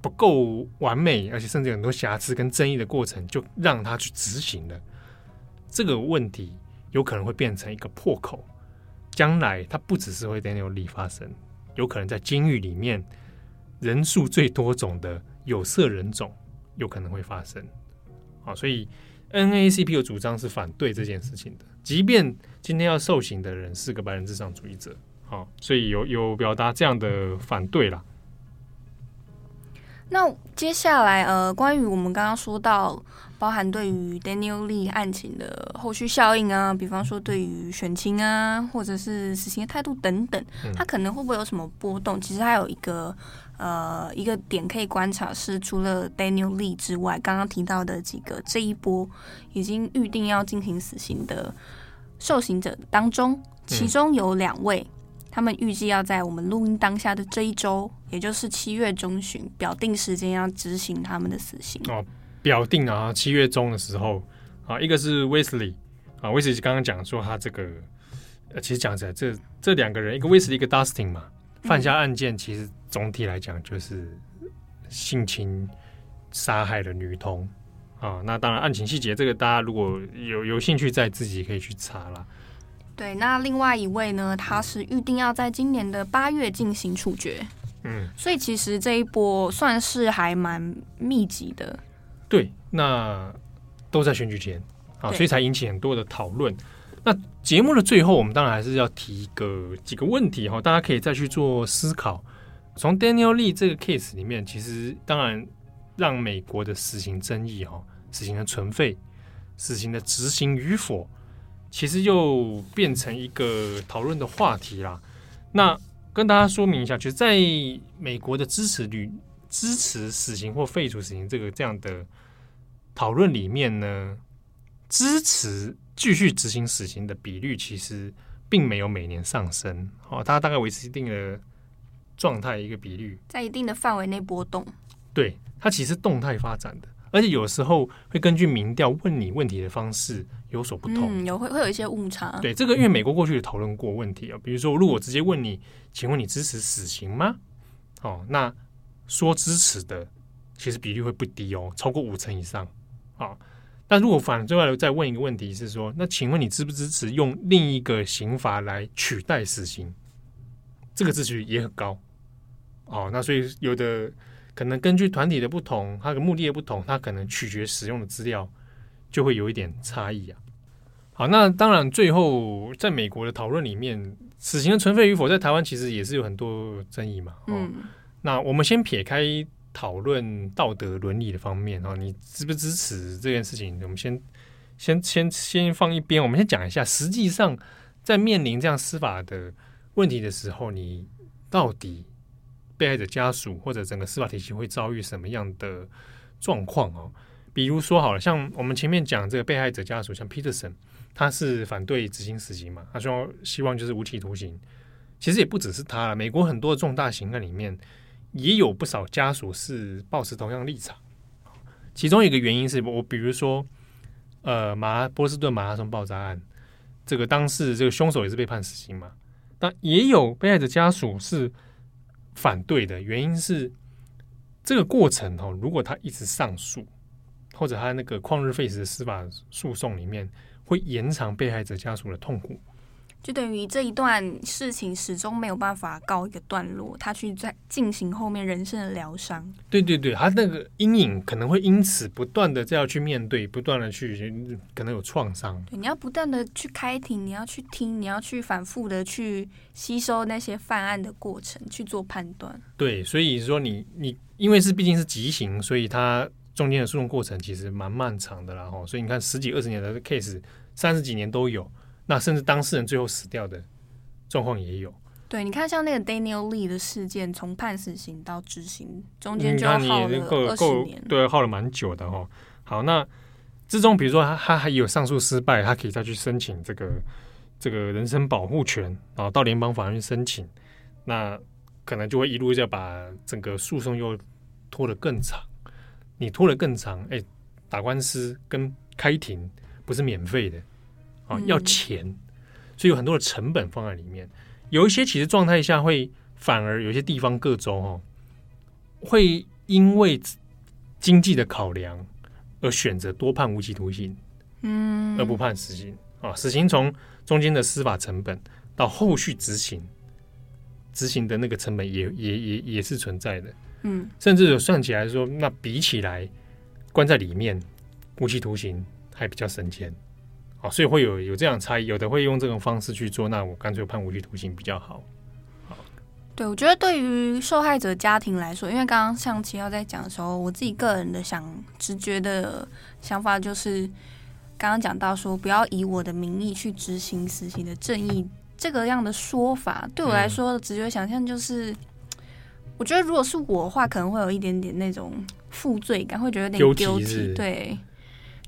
不够完美，而且甚至有很多瑕疵跟争议的过程，就让他去执行了，这个问题有可能会变成一个破口。将来他不只是会 Daniel Lee 发生，有可能在监狱里面人数最多种的有色人种有可能会发生。啊，所以 NACP 的主张是反对这件事情的。即便今天要受刑的人是个白人至上主义者，好，所以有有表达这样的反对啦。那接下来呃，关于我们刚刚说到，包含对于 Daniel Lee 案情的后续效应啊，比方说对于选情啊，或者是死刑的态度等等，它可能会不会有什么波动？其实还有一个呃一个点可以观察是，除了 Daniel Lee 之外，刚刚提到的几个这一波已经预定要进行死刑的受刑者当中，其中有两位。他们预计要在我们录音当下的这一周，也就是七月中旬，表定时间要执行他们的死刑。哦，表定啊，七月中的时候啊，一个是 Wesley 啊，Wesley 刚刚讲说他这个，呃，其实讲起来，这这两个人，一个 Wesley，一个 Dustin 嘛，犯下案件，其实总体来讲就是性侵杀害了女童啊。那当然，案情细节这个大家如果有有兴趣，再自己可以去查啦。对，那另外一位呢？他是预定要在今年的八月进行处决。嗯，所以其实这一波算是还蛮密集的。对，那都在选举前啊，所以才引起很多的讨论。那节目的最后，我们当然还是要提一个几个问题哈，大家可以再去做思考。从 Daniel Lee 这个 case 里面，其实当然让美国的死刑争议哈，死刑的存废、死刑的执行与否。其实又变成一个讨论的话题啦。那跟大家说明一下，就在美国的支持率、支持死刑或废除死刑这个这样的讨论里面呢，支持继续执行死刑的比率其实并没有每年上升。哦，它大概维持一定的状态，一个比率在一定的范围内波动。对，它其实动态发展的。而且有时候会根据民调问你问题的方式有所不同，嗯、有会会有一些误差。对，这个，因为美国过去也讨论过问题啊，比如说，如果我直接问你，请问你支持死刑吗？哦，那说支持的其实比率会不低哦，超过五成以上啊。但如果反过来再问一个问题是说，那请问你支不支持用另一个刑罚来取代死刑？这个支持率也很高哦。那所以有的。可能根据团体的不同，它的目的的不同，它可能取决使用的资料就会有一点差异啊。好，那当然最后在美国的讨论里面，死刑的存废与否，在台湾其实也是有很多争议嘛。嗯，那我们先撇开讨论道德伦理的方面啊，你支不支持这件事情？我们先先先先放一边，我们先讲一下，实际上在面临这样司法的问题的时候，你到底？被害者家属或者整个司法体系会遭遇什么样的状况哦？比如说好了，像我们前面讲这个被害者家属，像 Peterson，他是反对执行死刑嘛，他说希望就是无期徒刑。其实也不只是他，美国很多的重大刑案里面也有不少家属是抱持同样立场。其中一个原因是我比如说，呃，马波士顿马拉松爆炸案，这个当时这个凶手也是被判死刑嘛，但也有被害者家属是。反对的原因是，这个过程哦，如果他一直上诉，或者他那个旷日费时的司法诉讼里面，会延长被害者家属的痛苦。就等于这一段事情始终没有办法告一个段落，他去在进行后面人生的疗伤。对对对，他那个阴影可能会因此不断的这样去面对，不断的去可能有创伤。对，你要不断的去开庭，你要去听，你要去反复的去吸收那些犯案的过程，去做判断。对，所以说你你因为是毕竟是极刑，所以他中间的诉讼过程其实蛮漫长的啦。哈，所以你看十几二十年的 case，三十几年都有。那甚至当事人最后死掉的状况也有。对，你看像那个 Daniel Lee 的事件，从判死刑到执行，中间就耗了二十年，对，耗了蛮久的哦。好，那之中比如说他他还有上诉失败，他可以再去申请这个这个人身保护权，然后到联邦法院申请，那可能就会一路要把整个诉讼又拖得更长。你拖得更长，哎，打官司跟开庭不是免费的。啊，要钱，所以有很多的成本放在里面。有一些其实状态下会反而有些地方各州哦，会因为经济的考量而选择多判无期徒刑，嗯，而不判死刑啊。死刑从中间的司法成本到后续执行，执行的那个成本也也也也是存在的，嗯，甚至有算起来说，那比起来关在里面无期徒刑还比较省钱。所以会有有这样差异，有的会用这种方式去做，那我干脆判无期徒刑比较好。好，对，我觉得对于受害者家庭来说，因为刚刚像七号在讲的时候，我自己个人的想直觉的想法就是，刚刚讲到说不要以我的名义去执行死刑的正义这个样的说法，对我来说直觉想象就是，嗯、我觉得如果是我的话，可能会有一点点那种负罪感，会觉得有点丢弃。对，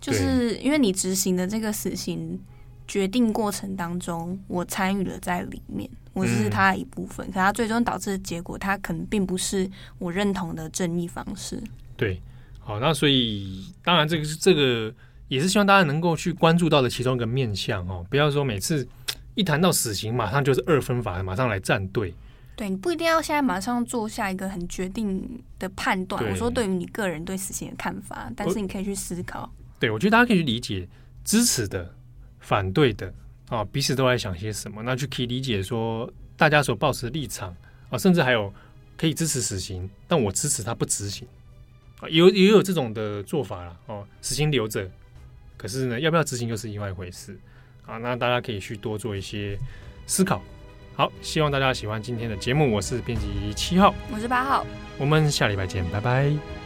就是因为你执行的这个死刑决定过程当中，我参与了在里面。我是他的一部分，嗯、可他最终导致的结果，他可能并不是我认同的正义方式。对，好，那所以当然这个是这个也是希望大家能够去关注到的其中一个面向哦，不要说每次一谈到死刑，马上就是二分法，马上来站队。对，你不一定要现在马上做下一个很决定的判断。我说对于你个人对死刑的看法，但是你可以去思考。对，我觉得大家可以去理解支持的、反对的。啊，彼此都在想些什么，那就可以理解说大家所抱持的立场啊，甚至还有可以支持死刑，但我支持他不执行啊，有也有这种的做法了哦，死刑留着，可是呢，要不要执行又是另外一回事啊。那大家可以去多做一些思考。好，希望大家喜欢今天的节目，我是编辑七号，我是八号，我们下礼拜见，拜拜。